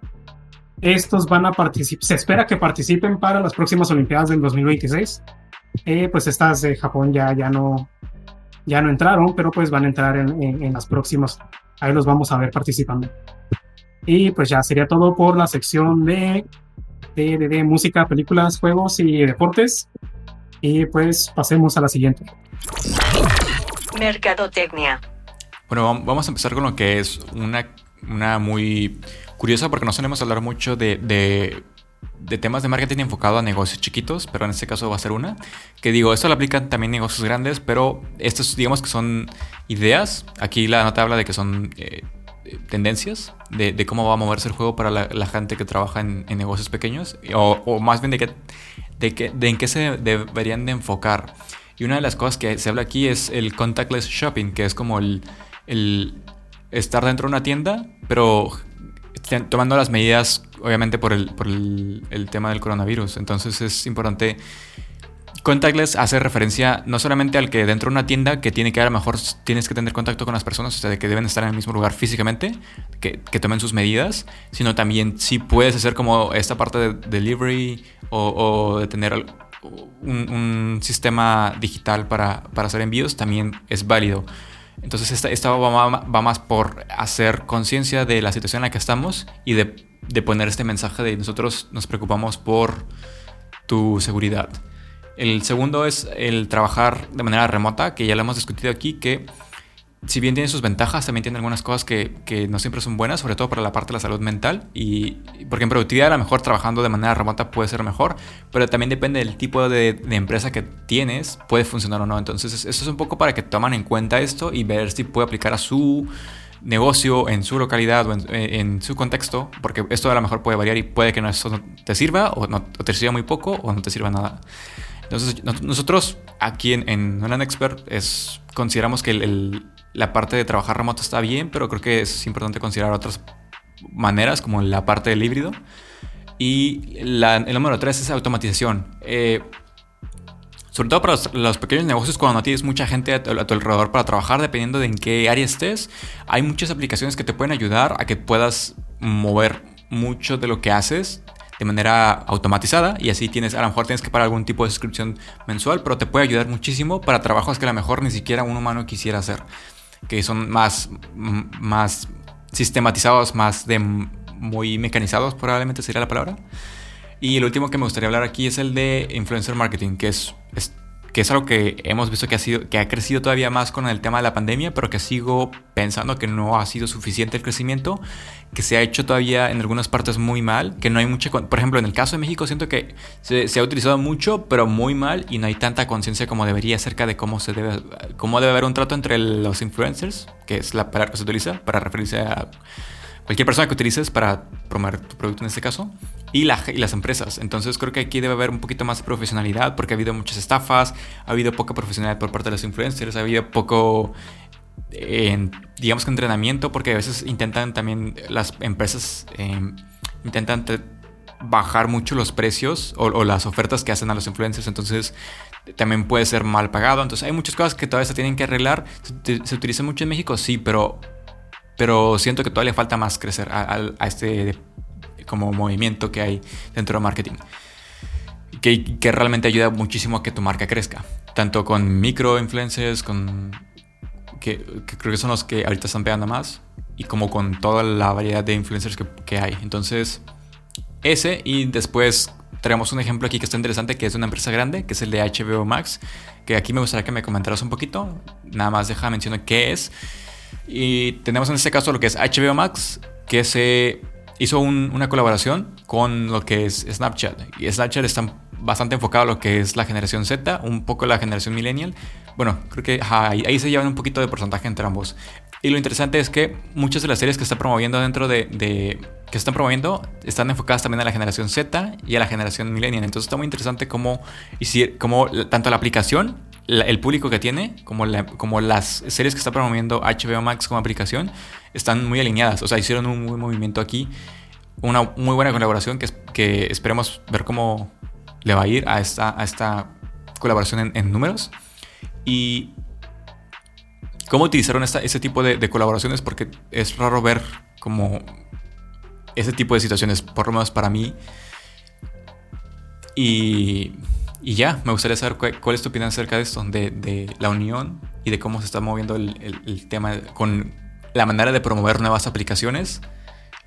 Estos van a participar, se espera que participen para las próximas Olimpiadas del 2026. Eh, pues estas de Japón ya, ya no, ya no entraron, pero pues van a entrar en, en, las próximas. Ahí los vamos a ver participando. Y pues ya sería todo por la sección de, de, de, música, películas, juegos y deportes. Y pues pasemos a la siguiente. Mercadotecnia. Bueno, vamos a empezar con lo que es una, una muy curiosa porque no solemos hablar mucho de, de de temas de marketing enfocado a negocios chiquitos, pero en este caso va a ser una. Que digo, esto lo aplican también negocios grandes, pero estos digamos que son ideas. Aquí la nota habla de que son eh, tendencias de, cómo va a moverse el juego para la, gente que trabaja en, negocios pequeños, o, más bien de, que, de, que, de en qué se deberían de enfocar. Y una de las cosas que se habla aquí es el contactless shopping, que es como el, el estar dentro de una tienda, pero tomando las medidas, obviamente, por el, por el, tema del coronavirus. Entonces es importante. Contactless hace referencia no solamente al que dentro de una tienda que tiene que a lo mejor tienes que tener contacto con las personas, o sea, de que deben estar en el mismo lugar físicamente, que, tomen sus medidas, sino también si puedes hacer como esta parte de delivery o, de tener un, sistema digital para, para hacer envíos, también es válido. Entonces esta, esta va, más por hacer conciencia de la situación en la que estamos y de, de, poner este mensaje de nosotros nos preocupamos por tu seguridad. El segundo es el trabajar de manera remota, que ya lo hemos discutido aquí, que si bien tiene sus ventajas, también tiene algunas cosas que, que, no siempre son buenas, sobre todo para la parte de la salud mental. Y porque en productividad a lo mejor trabajando de manera remota puede ser mejor, pero también depende del tipo de, de empresa que tienes, puede funcionar o no. Entonces eso es un poco para que toman en cuenta esto y ver si puede aplicar a su negocio, en su localidad o en, en, su contexto, porque esto a lo mejor puede variar y puede que no, eso no te sirva o, no, te sirva muy poco o no te sirva nada. Entonces nosotros aquí en, en Expert es, consideramos que el la parte de trabajar remoto está bien, pero creo que es importante considerar otras maneras, como la parte del híbrido. Y el número tres es automatización. Eh, sobre todo para los, pequeños negocios, cuando tienes mucha gente a tu, alrededor para trabajar, dependiendo de en qué área estés, hay muchas aplicaciones que te pueden ayudar a que puedas mover mucho de lo que haces de manera automatizada y así tienes, a lo mejor tienes que pagar algún tipo de suscripción mensual, pero te puede ayudar muchísimo para trabajos que a lo mejor ni siquiera un humano quisiera hacer que son más, más sistematizados, más de muy mecanizados, probablemente sería la palabra. Y el último que me gustaría hablar aquí es el de influencer marketing, que es, que es algo que hemos visto que ha, sido, que ha crecido todavía más con el tema de la pandemia, pero que sigo pensando que no ha sido suficiente el crecimiento, que se ha hecho todavía en algunas partes muy mal, que no hay mucha... Por ejemplo, en el caso de México siento que se, ha utilizado mucho, pero muy mal, y no hay tanta conciencia como debería acerca de cómo, se debe, cómo debe haber un trato entre los influencers, que es la palabra que se utiliza para referirse a cualquier persona que utilices para promover tu producto en este caso, y, las empresas. Entonces creo que aquí debe haber un poquito más de profesionalidad porque ha habido muchas estafas, ha habido poca profesionalidad por parte de los influencers, ha habido poco, digamos que entrenamiento, porque a veces intentan también las empresas, em, intentan bajar mucho los precios o, las ofertas que hacen a los influencers, entonces también puede ser mal pagado. Entonces hay muchas cosas que todavía se tienen que arreglar. Se, se utiliza mucho en México, sí, pero pero siento que todavía falta más crecer a, este como movimiento que hay dentro del marketing. Que, que, realmente ayuda muchísimo a que tu marca crezca. Tanto con micro influencers, con, que, creo que son los que ahorita están pegando más, y como con toda la variedad de influencers que, que hay. Entonces, ese y después tenemos un ejemplo aquí que está interesante, que es una empresa grande, que es el de HBO Max, que aquí me gustaría que me comentaras un poquito. Nada más deja mencionar qué es. Y tenemos en este caso lo que es HBO Max, que se hizo una colaboración con lo que es Snapchat. Y Snapchat está bastante enfocado a lo que es la generación Z, un poco la generación millennial. Bueno, creo que ahí, se llevan un poquito de porcentaje entre ambos. Y lo interesante es que muchas de las series que está promoviendo dentro de, de que están promoviendo están enfocadas también a la generación Z y a la generación millennial. Entonces está muy interesante cómo, cómo tanto la aplicación el público que tiene, como, como las series que está promoviendo HBO Max como aplicación, están muy alineadas. O sea, hicieron un buen movimiento aquí. Una muy buena colaboración que, que esperemos ver cómo le va a ir a esta, a esta colaboración en, números. Y cómo utilizaron esta, ese tipo de, de, colaboraciones, porque es raro ver como ese tipo de situaciones, por lo menos para mí. Y y ya, me gustaría saber cuál, es tu opinión acerca de esto, de, la unión y de cómo se está moviendo el, el- el tema con la manera de promover nuevas aplicaciones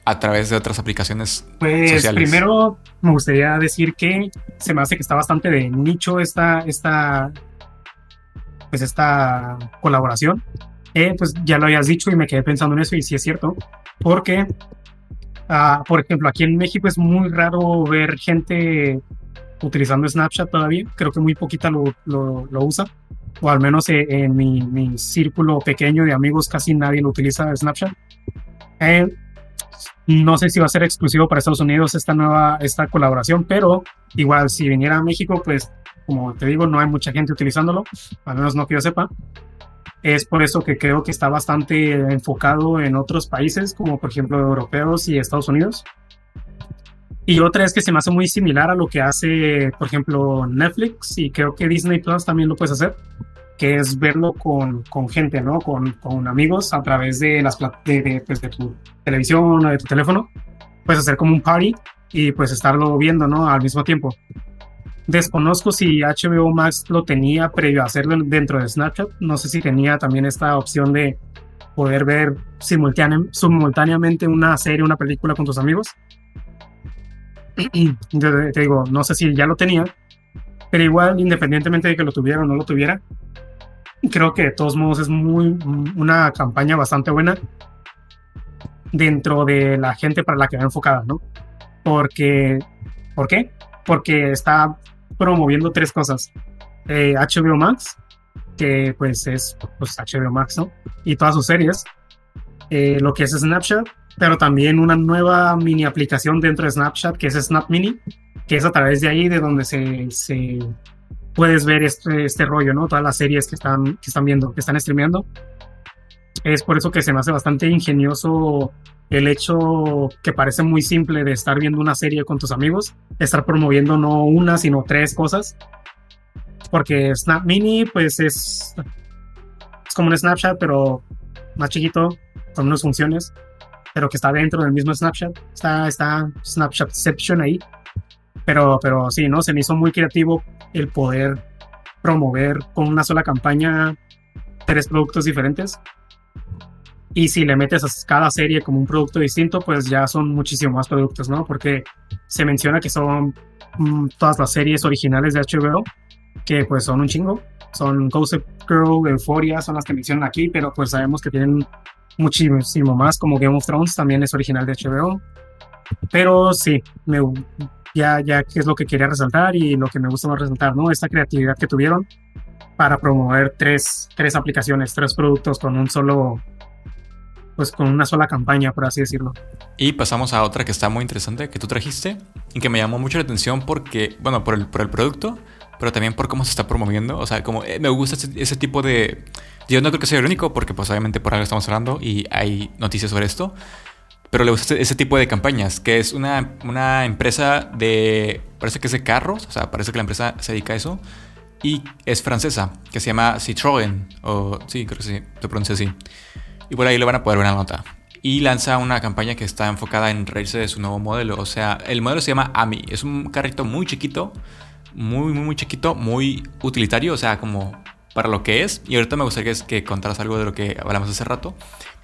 a través de otras aplicaciones Pues sociales. primero me gustaría decir que se me hace que está bastante de nicho esta, esta, pues esta colaboración. Eh, pues ya lo habías dicho y me quedé pensando en eso y sí es cierto, porque, ah, por ejemplo, aquí en México es muy raro ver gente utilizando Snapchat todavía, creo que muy poquita lo, lo, lo usa, o al menos eh, en mi, mi círculo pequeño de amigos casi nadie lo utiliza Snapchat. Eh, no sé si va a ser exclusivo para Estados Unidos esta nueva esta colaboración, pero igual si viniera a México, pues como te digo, no hay mucha gente utilizándolo, al menos no que yo sepa. Es por eso que creo que está bastante enfocado en otros países, como por ejemplo europeos y Estados Unidos. Y otra es que se me hace muy similar a lo que hace, por ejemplo, Netflix y creo que Disney Plus también lo puedes hacer, que es verlo con, con gente, ¿no? Con, con amigos a través de las de, de, pues, de tu televisión o de tu teléfono. Puedes hacer como un party y pues estarlo viendo, ¿no? Al mismo tiempo. Desconozco si HBO Max lo tenía previo a hacerlo dentro de Snapchat. No sé si tenía también esta opción de poder ver simultánea- simultáneamente una serie, una película con tus amigos. [clears throat] Yo te digo, no sé si ya lo tenía, pero igual, independientemente de que lo tuviera o no lo tuviera, creo que de todos modos es muy una campaña bastante buena dentro de la gente para la que va enfocada, ¿no? Porque, ¿por qué? Porque está promoviendo tres cosas. Eh, HBO Max, que pues es pues, HBO Max, ¿no? Y todas sus series. Eh, lo que es Snapchat, pero también una nueva mini aplicación dentro de Snapchat, que es Snap Mini, que es a través de ahí de donde se, se puedes ver este, este rollo, ¿no? Todas las series que están, que están viendo, que están streameando. Es por eso que se me hace bastante ingenioso el hecho que parece muy simple de estar viendo una serie con tus amigos, estar promoviendo no una, sino tres cosas. Porque Snap Mini, pues es, es como un Snapchat, pero más chiquito, con unas funciones, pero que está dentro del mismo Snapchat. Está, está Snapchatception ahí. Pero, pero sí, ¿no? Se me hizo muy creativo el poder promover con una sola campaña tres productos diferentes. Y si le metes a cada serie como un producto distinto, pues ya son muchísimo más productos, ¿no? Porque se menciona que son mm, todas las series originales de HBO, que pues son un chingo. Son Gossip Girl, Euphoria, son las que mencionan aquí, pero pues sabemos que tienen muchísimo más, como Game of Thrones también es original de HBO. Pero sí, me, ya, ya es lo que quería resaltar y lo que me gusta resaltar, ¿no? Esta creatividad que tuvieron para promover tres, tres aplicaciones, tres productos con un solo, pues con una sola campaña, por así decirlo. Y pasamos a otra que está muy interesante que tú trajiste y que me llamó mucho la atención porque, bueno, por el, por el producto, pero también por cómo se está promoviendo. O sea, como eh, me gusta ese, tipo de... Yo no creo que sea el único porque pues obviamente por algo estamos hablando y hay noticias sobre esto. Pero le gusta ese, ese tipo de campañas, que es una, una empresa de... Parece que es de carros, o sea, parece que la empresa se dedica a eso. Y es francesa, que se llama Citroën, o sí, creo que sí, se pronuncia así. Y por ahí le van a poder ver una nota y lanza una campaña que está enfocada en reírse de su nuevo modelo. O sea, el modelo se llama AMI. Es un carrito muy chiquito, muy, muy, muy chiquito, muy utilitario, o sea, como para lo que es. Y ahorita me gustaría que, que contaras algo de lo que hablamos hace rato.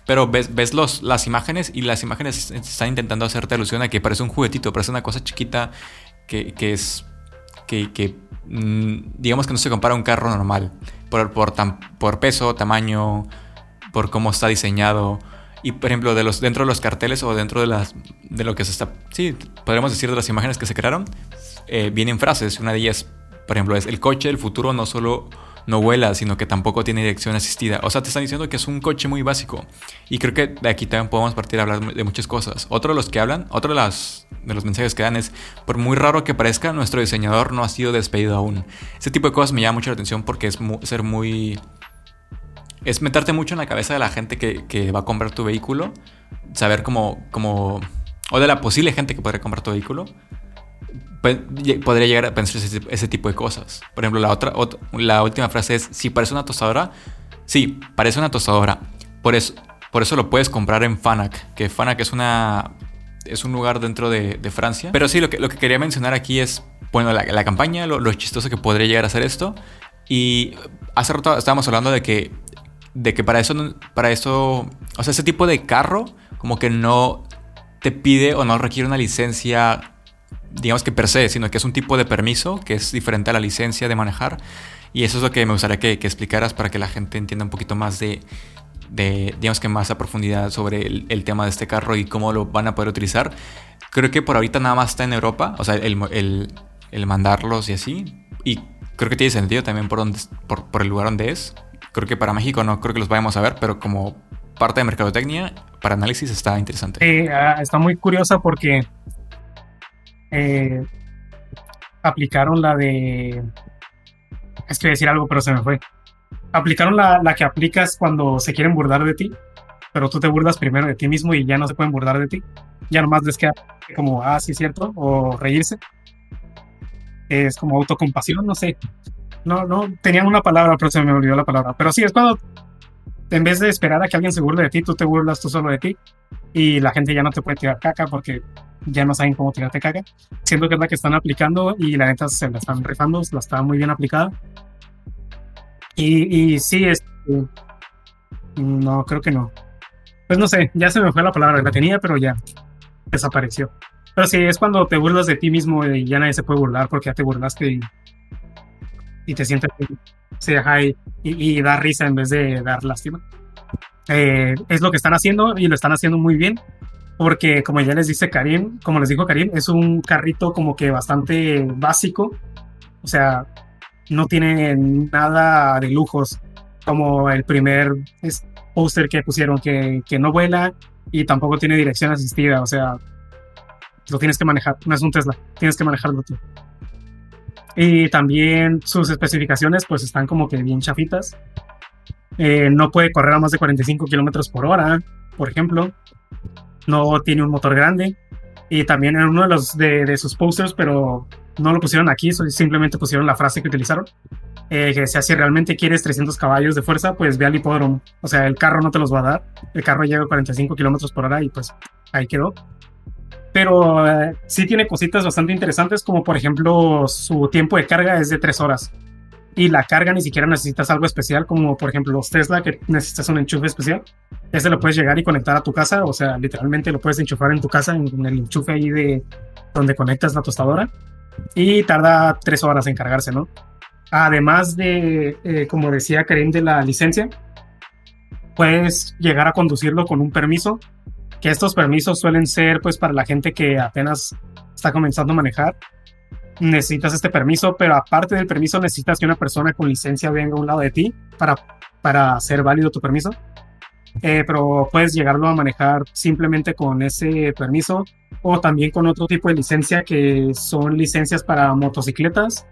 Pero ves, ves los, las imágenes y las imágenes están intentando hacerte alusión a que parece un juguetito, parece una cosa chiquita que, que es. que, mmm, digamos que no se compara a un carro normal. Por, por, tam, por peso, tamaño, por cómo está diseñado. Y por ejemplo, de los, dentro de los carteles o dentro de, las, de lo que se está. Sí, podríamos decir de las imágenes que se crearon, eh, vienen frases. Una de ellas, por ejemplo, es: el coche del futuro no solo no vuela, sino que tampoco tiene dirección asistida. O sea, te están diciendo que es un coche muy básico. Y creo que de aquí también podemos partir a hablar de muchas cosas. Otro de los que hablan, otro de, las, de los mensajes que dan es: por muy raro que parezca, nuestro diseñador no ha sido despedido aún. Ese tipo de cosas me llama mucho la atención porque es mu ser muy es meterte mucho en la cabeza de la gente que, va a comprar tu vehículo, saber cómo, cómo, o de la posible gente que podría comprar tu vehículo, podría llegar a pensar ese, ese, tipo de cosas. Por ejemplo, la, otra, otra, la última frase es, si parece una tostadora, sí, parece una tostadora. Por eso, por eso lo puedes comprar en Fanac, que Fanac es una... Es un lugar dentro de, de Francia. Pero sí, lo que, lo que quería mencionar aquí es, bueno, la, la campaña, lo, lo chistoso que podría llegar a ser esto. Y hace rato estábamos hablando de que, de que para eso, para eso, o sea, ese tipo de carro como que no te pide o no requiere una licencia, digamos que per se, sino que es un tipo de permiso que es diferente a la licencia de manejar. Y eso es lo que me gustaría que, explicaras para que la gente entienda un poquito más de, de digamos que más a profundidad sobre el, tema de este carro y cómo lo van a poder utilizar. Creo que por ahorita nada más está en Europa, o sea, el, el, el mandarlos y así. Y creo que tiene sentido también por, donde, por, por el lugar donde es. Creo que para México no creo que los vayamos a ver, pero como parte de mercadotecnia para análisis está interesante. Ah, está muy curiosa porque eh, aplicaron la de... Es que decir algo, pero se me fue. Aplicaron la, la que aplicas cuando se quieren burlar de ti, pero tú te burlas primero de ti mismo y ya no se pueden burlar de ti. Ya nomás les queda como, ah, sí, cierto, o reírse. Es como autocompasión, no sé. No, no, tenían una palabra, pero se me olvidó la palabra. Pero sí, es cuando en vez de esperar a que alguien se burle de ti, tú te burlas tú solo de ti y la gente ya no te puede tirar caca porque ya no saben cómo tirarte caca. Siento que es la que están aplicando y la neta se la están rifando, la está muy bien aplicada. Y, y sí, es, no, creo que no. Pues no sé, ya se me fue la palabra, la tenía, pero ya desapareció. Pero sí, es cuando te burlas de ti mismo y ya nadie se puede burlar porque ya te burlaste y, y te sientes se deja y, y, da risa en vez de dar lástima. Eh, es lo que están haciendo y lo están haciendo muy bien porque como ya les dice Karim, como les dijo Karim, es un carrito como que bastante básico, o sea, no tiene nada de lujos como el primer póster que pusieron que, que no vuela y tampoco tiene dirección asistida, o sea, lo tienes que manejar, no es un Tesla, tienes que manejarlo tú. Y también sus especificaciones pues están como que bien chafitas. Eh, no puede correr a más de 45 kilómetros por hora, por ejemplo. No tiene un motor grande. Y también en uno de, los, de, sus posters, pero no lo pusieron aquí, simplemente pusieron la frase que utilizaron. Eh, que decía, si realmente quieres 300 caballos de fuerza, pues ve al hipódromo. O sea, el carro no te los va a dar. El carro llega a 45 kilómetros por hora y pues ahí quedó pero eh, sí tiene cositas bastante interesantes, como por ejemplo su tiempo de carga es de tres horas. Y la carga ni siquiera necesitas algo especial, como por ejemplo los Tesla, que necesitas un enchufe especial. Ese lo puedes llegar y conectar a tu casa, o sea, literalmente lo puedes enchufar en tu casa, en, el enchufe ahí de donde conectas la tostadora. Y tarda tres horas en cargarse, ¿no? Además de, eh, como decía Karim, de la licencia, puedes llegar a conducirlo con un permiso que estos permisos suelen ser pues para la gente que apenas está comenzando a manejar. Necesitas este permiso, pero aparte del permiso necesitas que una persona con licencia venga a un lado de ti para, para hacer válido tu permiso. Eh, pero puedes llegarlo a manejar simplemente con ese permiso o también con otro tipo de licencia que son licencias para motocicletas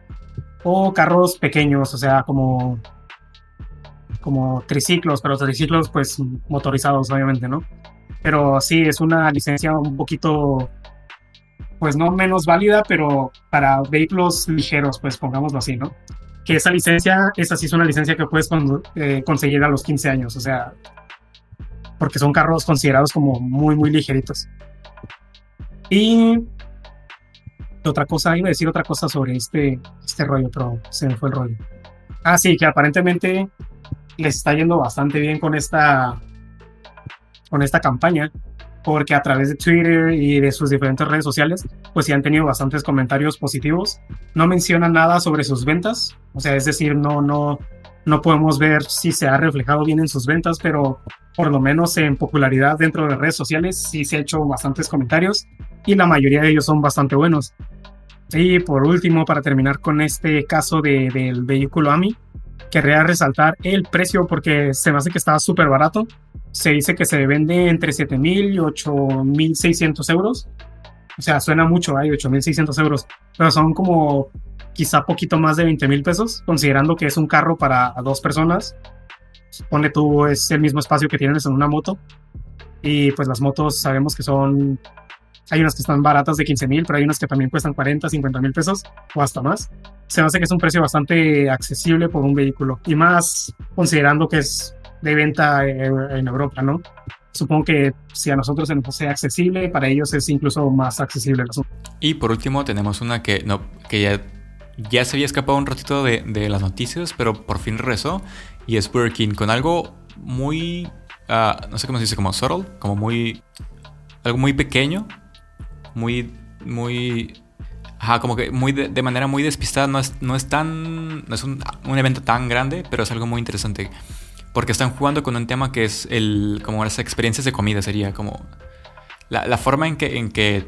o carros pequeños, o sea, como como triciclos, pero triciclos pues motorizados obviamente, ¿no? Pero sí, es una licencia un poquito, pues no menos válida, pero para vehículos ligeros, pues pongámoslo así, ¿no? Que esa licencia, esa sí es una licencia que puedes eh, conseguir a los 15 años, o sea, porque son carros considerados como muy, muy ligeritos. Y otra cosa, iba a decir otra cosa sobre este, este rollo, pero se me fue el rollo. Ah, sí, que aparentemente les está yendo bastante bien con esta con esta campaña, porque a través de Twitter y de sus diferentes redes sociales, pues sí han tenido bastantes comentarios positivos. No mencionan nada sobre sus ventas, o sea, es decir, no, no, no podemos ver si se ha reflejado bien en sus ventas, pero por lo menos en popularidad dentro de redes sociales sí se ha hecho bastantes comentarios y la mayoría de ellos son bastante buenos. Y por último, para terminar con este caso de, del vehículo AMI, querría resaltar el precio porque se me hace que estaba súper barato. Se dice que se vende entre 7.000 y 8.600 euros. O sea, suena mucho, hay 8.600 euros, pero son como quizá poquito más de 20.000 pesos, considerando que es un carro para dos personas. Pone tú, es el mismo espacio que tienes en una moto. Y pues las motos sabemos que son hay unas que están baratas de 15 mil, pero hay unas que también cuestan 40, 50 mil pesos o hasta más. Se me hace que es un precio bastante accesible por un vehículo y más considerando que es de venta en Europa, ¿no? Supongo que si a nosotros se nos hace accesible, para ellos es incluso más accesible el Y por último tenemos una que, no, que ya ya se había escapado un ratito de, de las noticias, pero por fin regresó. Y es Burger King con algo muy. ah, no sé cómo se dice, como subtle, como muy. Algo muy pequeño. Muy. Muy. Ajá, como que muy de, de manera muy despistada. No es, no es tan. No es un, un evento tan grande, pero es algo muy interesante. Porque están jugando con un tema que es el. como las experiencias de comida. Sería como. La, la forma en que, en que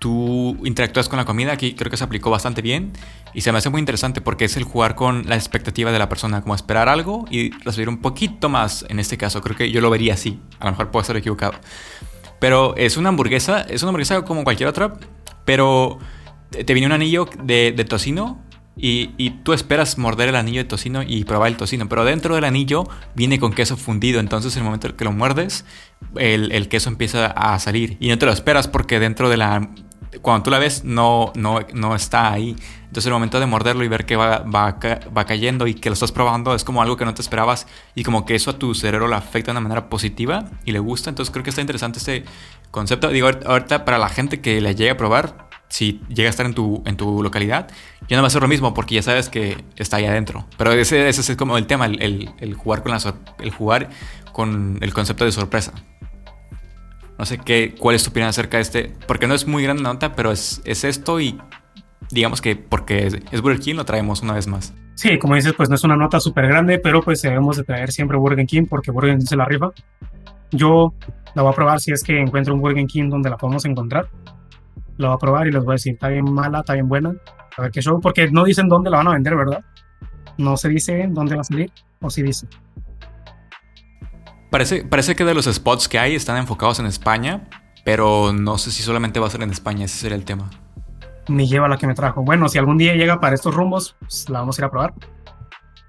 tú interactúas con la comida, aquí creo que se aplicó bastante bien y se me hace muy interesante porque es el jugar con la expectativa de la persona, como esperar algo y recibir un poquito más en este caso. Creo que yo lo vería así, a lo mejor puedo estar equivocado. Pero es una hamburguesa, es una hamburguesa como cualquier otra, pero te viene un anillo de, de tocino y, y, tú esperas morder el anillo de tocino y probar el tocino, pero dentro del anillo viene con queso fundido, entonces en el momento en que lo muerdes, el, el queso empieza a salir y no te lo esperas porque dentro de la cuando tú la ves no, no, no está ahí. Entonces el momento de morderlo y ver que va, va, va, cayendo y que lo estás probando es como algo que no te esperabas y como que eso a tu cerebro le afecta de una manera positiva y le gusta. Entonces creo que está interesante este concepto. Digo, ahorita para la gente que la llegue a probar, si llega a estar en tu, en tu localidad, ya no va a ser lo mismo porque ya sabes que está ahí adentro. Pero ese, ese es como el tema, el, el, el jugar con la, el jugar con el concepto de sorpresa. No sé qué, cuál es tu opinión acerca de este, porque no es muy grande nota, pero es, es esto y digamos que porque es, es, Burger King lo traemos una vez más. Sí, como dices, pues no es una nota súper grande, pero pues debemos de traer siempre Burger King porque Burger King se la rifa. Yo la voy a probar si es que encuentro un Burger King donde la podemos encontrar. La voy a probar y les voy a decir, está bien mala, está bien buena. A ver qué show, porque no dicen dónde la van a vender, ¿verdad? No se dice dónde va a salir, o si sí dice. Parece, parece que de los spots que hay están enfocados en España, pero no sé si solamente va a ser en España, ese sería el tema. Ni lleva la que me trajo. Bueno, si algún día llega para estos rumbos, pues la vamos a ir a probar.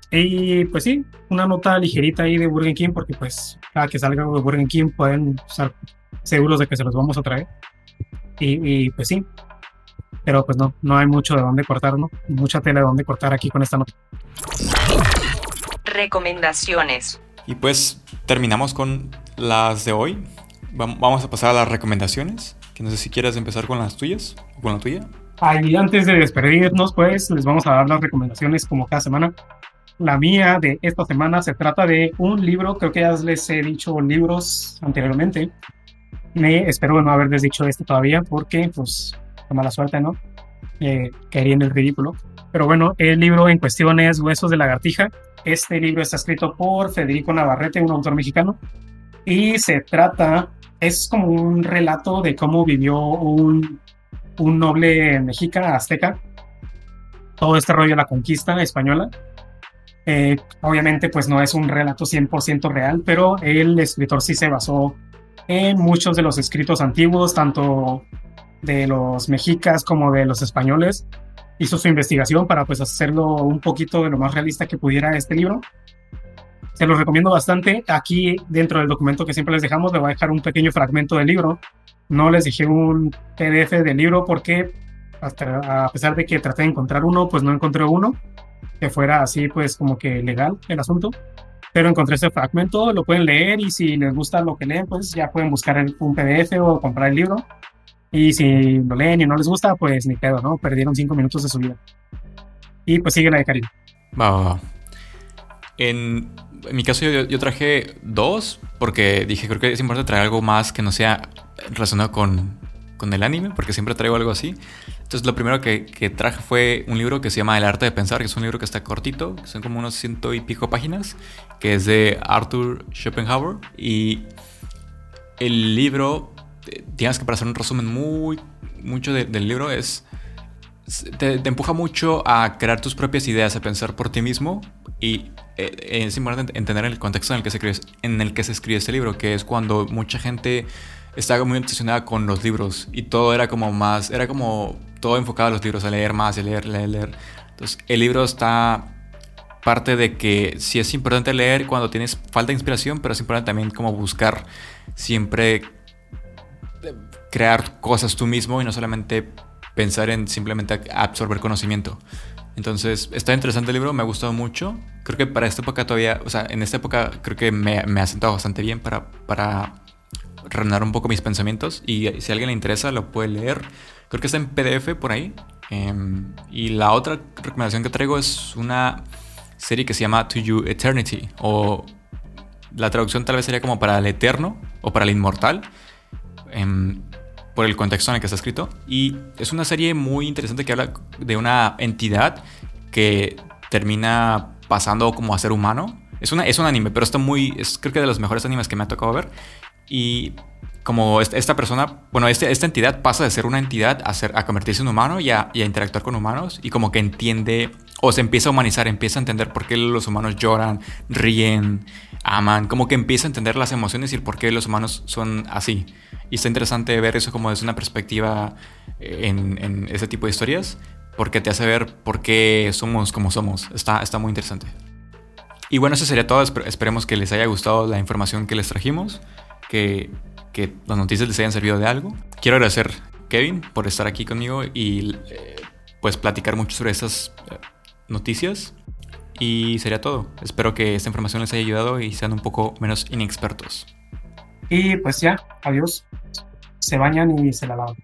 Y pues sí, una nota ligerita ahí de Burger King, porque pues cada que salga de Burger King pueden estar seguros de que se los vamos a traer. Y, y pues sí, pero pues no, no hay mucho de dónde cortar, ¿no? Mucha tela de dónde cortar aquí con esta nota. Recomendaciones. Y pues terminamos con las de hoy. Vamos a pasar a las recomendaciones. Que no sé si quieres empezar con las tuyas o con la tuya. Y antes de despedirnos, pues les vamos a dar las recomendaciones como cada semana. La mía de esta semana se trata de un libro, creo que ya les he dicho libros anteriormente. Me espero no haberles dicho esto todavía porque, pues, mala suerte, ¿no? Eh, caería en el ridículo. Pero bueno, el libro en cuestión es Huesos de lagartija este libro está escrito por Federico Navarrete, un autor mexicano, y se trata, es como un relato de cómo vivió un, un noble mexica, azteca, todo este rollo de la conquista española. Eh, obviamente, pues no es un relato 100% real, pero el escritor sí se basó en muchos de los escritos antiguos, tanto de los mexicas como de los españoles, hizo su investigación para pues hacerlo un poquito de lo más realista que pudiera este libro. Se los recomiendo bastante. Aquí dentro del documento que siempre les dejamos, les voy a dejar un pequeño fragmento del libro. No les dejé un PDF del libro porque hasta, a pesar de que traté de encontrar uno, pues no encontré uno que fuera así pues como que legal el asunto. Pero encontré ese fragmento, lo pueden leer y si les gusta lo que leen, pues ya pueden buscar un PDF o comprar el libro. Y si lo leen y no les gusta, pues ni pedo, ¿no? Perdieron cinco minutos de su vida. Y pues sigue la de Karim. Va. En, en, mi caso yo, yo, traje dos, porque dije, creo que es importante traer algo más que no sea relacionado con, con el anime, porque siempre traigo algo así. Entonces lo primero que, que, traje fue un libro que se llama El arte de pensar, que es un libro que está cortito, que son como unos ciento y pico páginas, que es de Arthur Schopenhauer. Y el libro digamos que para hacer un resumen muy, mucho de, del libro es, te, te, empuja mucho a crear tus propias ideas, a pensar por ti mismo y eh, es importante entender el contexto en el, que se escribe, en el que se escribe este libro, que es cuando mucha gente estaba muy obsesionada con los libros y todo era como más, era como todo enfocado a los libros, a leer más, a leer, leer, leer. Entonces el libro está parte de que sí es importante leer cuando tienes falta de inspiración, pero es importante también como buscar siempre crear cosas tú mismo y no solamente pensar en simplemente absorber conocimiento. Entonces, está interesante el libro, me ha gustado mucho. Creo que para esta época todavía, o sea, en esta época creo que me, me ha sentado bastante bien para, para reinar un poco mis pensamientos. Y si a alguien le interesa, lo puede leer. Creo que está en PDF por ahí. Em, y la otra recomendación que traigo es una serie que se llama To You Eternity, o la traducción tal vez sería como para el eterno o para el inmortal, em, por el contexto en el que está escrito. Y es una serie muy interesante que habla de una entidad que termina pasando como a ser humano. Es, una, es un anime, pero está muy. Es creo que de los mejores animes que me ha tocado ver. Y como esta persona, bueno, este, esta entidad pasa de ser una entidad a, ser, a convertirse en humano y a, y a, interactuar con humanos y como que entiende o se empieza a humanizar, empieza a entender por qué los humanos lloran, ríen, aman, como que empieza a entender las emociones y por qué los humanos son así. Y está interesante ver eso como desde una perspectiva eh, en, en ese tipo de historias, porque te hace ver por qué somos como somos. Está, está muy interesante. Y bueno, eso sería todo. Esperemos que les haya gustado la información que les trajimos, que, que las noticias les hayan servido de algo. Quiero agradecer Kevin por estar aquí conmigo y eh, pues platicar mucho sobre esas eh, noticias. Y sería todo. Espero que esta información les haya ayudado y sean un poco menos inexpertos. Y pues ya, adiós. Se bañan y se la lavan.